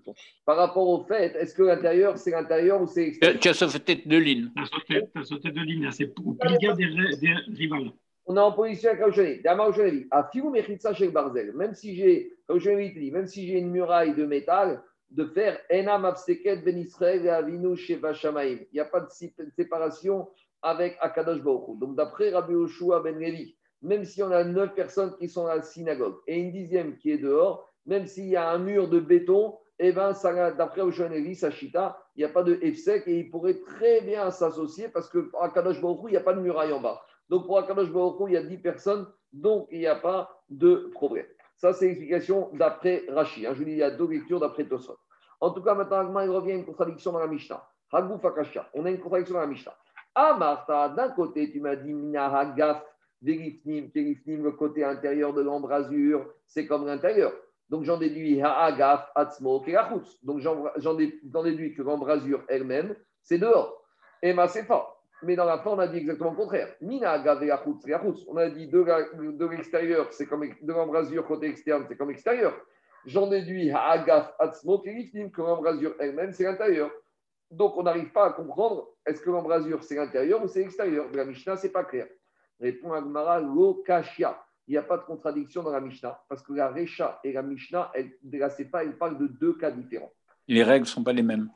Speaker 1: Ton Par rapport au fait, est-ce que l'intérieur, c'est l'intérieur ou c'est
Speaker 2: Tu
Speaker 1: l'extérieur
Speaker 2: tu as sauté de ligne.
Speaker 3: T'as sauté, t'as sauté de ligne, là, c'est pour plier des, des rivales.
Speaker 1: On est en position avec Raouchani. Raouchani dit à Filou Mechitsa chez Barzel, même si j'ai, dit, même si j'ai une muraille de métal, de fer, Enam Abseket Ben Israël et Avinu Sheva Shamaim. Il n'y a pas de séparation avec Akadosh Baruch. Donc d'après Rabbi Yoshua Ben Levi, même si on a neuf personnes qui sont à la synagogue et une dixième qui est dehors, même s'il y a un mur de béton, eh ben, d'après Yoshua Ben Levi, Sachita, il n'y a pas de Efsek et il pourrait très bien s'associer parce que Akadosh Baruch il n'y a pas de muraille en bas. Donc pour Akadosh Baruch il y a 10 personnes, donc il n'y a pas de problème. Ça, c'est l'explication d'après Rashi. hein. Je vous dis, il y a deux lectures d'après Tosfot. En tout cas, maintenant, il revient à une contradiction dans la Mishnah. Haguf Akasha. On a une contradiction dans la Mishnah. Ah, Martha, d'un côté, tu m'as dit Mina Hagaf, Verifnim, Kerifnim, le côté intérieur de l'embrasure, c'est comme l'intérieur. Donc j'en déduis Hagaf, Atzmo, Kerachutz. Donc j'en j'en dé- j'en déduis que l'embrasure elle-même, c'est dehors. Et ma c'est pas. Mais dans la fin, on a dit exactement le contraire. Mina. On a dit de l'extérieur, c'est comme de l'embrasure côté externe, c'est comme extérieur. J'en déduis Hagaf, Atzmo, que l'embrasure elle-même, c'est l'intérieur. Donc on n'arrive pas à comprendre est-ce que l'embrasure c'est l'intérieur ou c'est l'extérieur? De la Mishnah, c'est pas clair. Répond Agmara, Lokashia. Il n'y a pas de contradiction dans la Mishnah, parce que la Recha et la Mishnah, elle, de la Sefa, elles parlent de deux cas différents.
Speaker 2: Les règles ne sont pas les mêmes.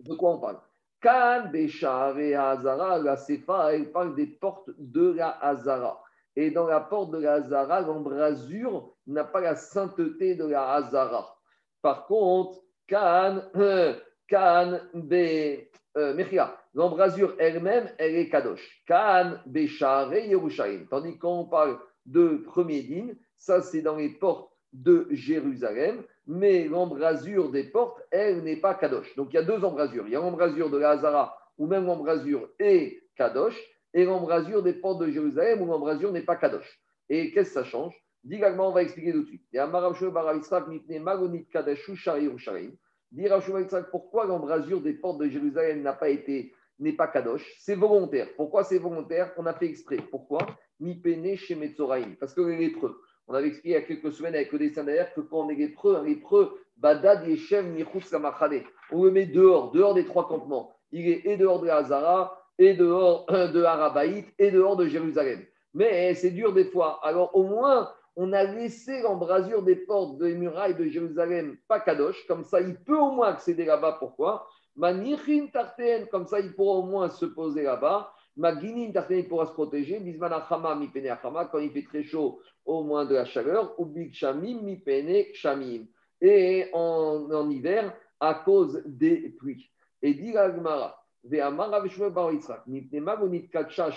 Speaker 1: De quoi on parle? Kan, et Hazara, la Sefa, elle parle des portes de la Hazara. Et dans la porte de la Hazara, l'embrasure n'a pas la sainteté de la Hazara. Par contre, Kan, Kan, Bé, euh, l'embrasure elle-même, elle est Kadosh. Kan, et Yerushalayim. Tandis qu'on parle de premier din, ça c'est dans les portes de Jérusalem, mais l'embrasure des portes, elle n'est pas Kadosh. Donc il y a deux embrasures. Il y a l'embrasure de la Hazara, où même l'embrasure est Kadosh, et l'embrasure des portes de Jérusalem, où l'embrasure n'est pas Kadosh. Et qu'est-ce que ça change? Digalement, on va expliquer tout de suite. Shmuel Yitzhak, pourquoi l'embrasure des portes de Jérusalem n'a pas été, n'est pas kadosh? C'est volontaire. Pourquoi c'est volontaire? On a fait exprès. Pourquoi? Mi pene chez Metzoraïm. Parce que les lépreux. On avait expliqué il y a quelques semaines avec le derrière que quand on est lépreux, un lépreux, Badad Yeshem Michutz Kamachade. On le met dehors, dehors des trois campements. Il est et dehors de Hazara, et dehors de Harabaït, et dehors de Jérusalem. Mais c'est dur des fois. Alors au moins, on a laissé l'embrasure des portes des murailles de Jérusalem pas kadosh, comme ça il peut au moins accéder là-bas. Pourquoi? Manichin tarten, comme ça il pourra au moins se poser là-bas. Maginin tarten, il pourra se protéger. Bisman achama mi pene achama, quand il fait très chaud, au moins de la chaleur. Ou big shamim mi pene shamim. Et en, hiver, à cause des pluies. Et dit Yitzhak, mipne magonit kacha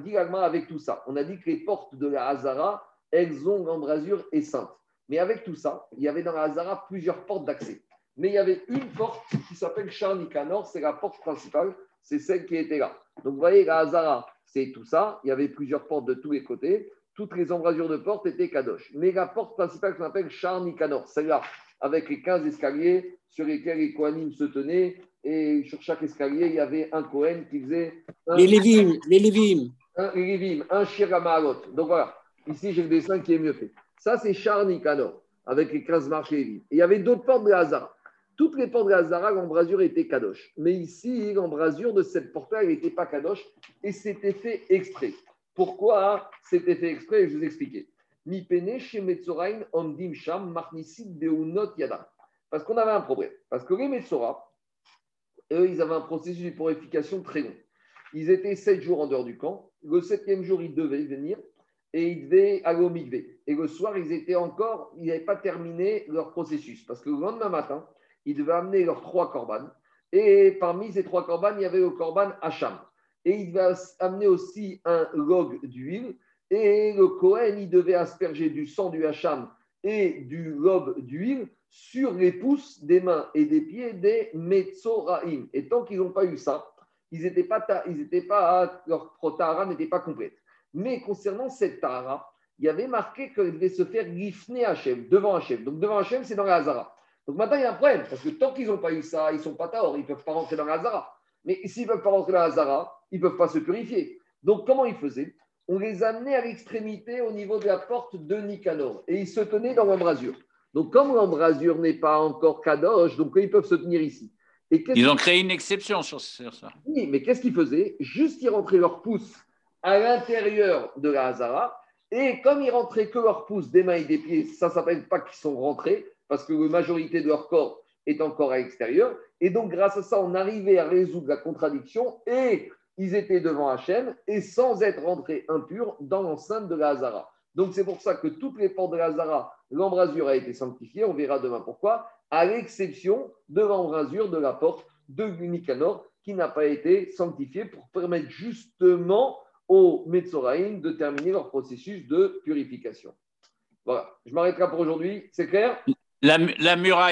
Speaker 1: dit Agmara avec tout ça, on a dit que les portes de la Hazara, elles ont l'embrasure et sainte. Mais avec tout ça, il y avait dans la Hazara plusieurs portes d'accès. Mais il y avait une porte qui s'appelle Charnikanor, c'est la porte principale, c'est celle qui était là. Donc vous voyez, la Hazara, c'est tout ça. Il y avait plusieurs portes de tous les côtés. Toutes les embrasures de portes étaient Kadosh. Mais la porte principale qu'on appelle Charnikanor, celle-là, avec les 15 escaliers sur lesquels les Kohanim se tenaient. Et sur chaque escalier, il y avait un Kohen qui faisait un,
Speaker 4: Les Lévim, les Lévim.
Speaker 1: un Rivim, un Shiramarot. Donc voilà, ici j'ai le dessin qui est mieux fait. Ça, c'est Charni Kanor, avec les 15 marches. Et il y avait d'autres portes de la Hazara. Toutes les portes de la Hazara, l'embrasure était Kadosh. Mais ici, l'embrasure de cette porte-là, n'était pas Kadosh. Et c'était fait exprès. Pourquoi c'était fait exprès Je vous expliquer. Mi sham, yada. Parce qu'on avait un problème. Parce que les Metzora, eux, ils avaient un processus de purification très long. Ils étaient sept jours en dehors du camp. Le septième jour, ils devaient venir et ils devaient aller au. Et le soir, ils étaient encore, ils n'avaient pas terminé leur processus. Parce que le lendemain matin, ils devaient amener leurs trois corbanes. Et parmi ces trois corbanes, il y avait le corban Hacham. et il va amener aussi un log d'huile. Et le Kohen, il devait asperger du sang du hacham et du lobe d'huile sur les pouces des mains et des pieds des Metzoraim. Et tant qu'ils n'ont pas eu ça, ils n'étaient pas, ils étaient pas, leur protara n'était pas complète. Mais concernant cette Tahara, il y avait marqué qu'il devait se faire gifner Hachem, devant Hachem. Donc devant Hachem, c'est dans la Hazara. Donc maintenant, il y a un problème, parce que tant qu'ils n'ont pas eu ça, ils ne sont pas taor, ils ne peuvent pas rentrer dans la Hazara. Mais s'ils ne peuvent pas rentrer dans la Hazara, ils ne peuvent pas se purifier. Donc comment ils faisaient? On les amenait à l'extrémité au niveau de la porte de Nicanor, et ils se tenaient dans l'embrasure. Donc comme l'embrasure n'est pas encore kadosh, donc ils peuvent se tenir ici.
Speaker 2: Et ils ont créé une exception sur, sur ça.
Speaker 1: Oui, mais qu'est-ce qu'ils faisaient? Juste ils rentraient leur pouce à l'intérieur de la Hazara, et comme ils rentraient que leur pouce des mains et des pieds, ça ne s'appelle pas qu'ils sont rentrés, parce que la majorité de leur corps est encore à l'extérieur. Et donc, grâce à ça, on arrivait à résoudre la contradiction et ils étaient devant Hachem et sans être rentrés impurs dans l'enceinte de la Hazara. Donc, c'est pour ça que toutes les portes de la Hazara, l'embrasure a été sanctifiée. On verra demain pourquoi, à l'exception de l'embrasure de la porte de Nicanor qui n'a pas été sanctifiée pour permettre justement aux Metzoraïm de terminer leur processus de purification. Voilà, je m'arrêterai pour aujourd'hui. C'est clair?
Speaker 2: La, muraille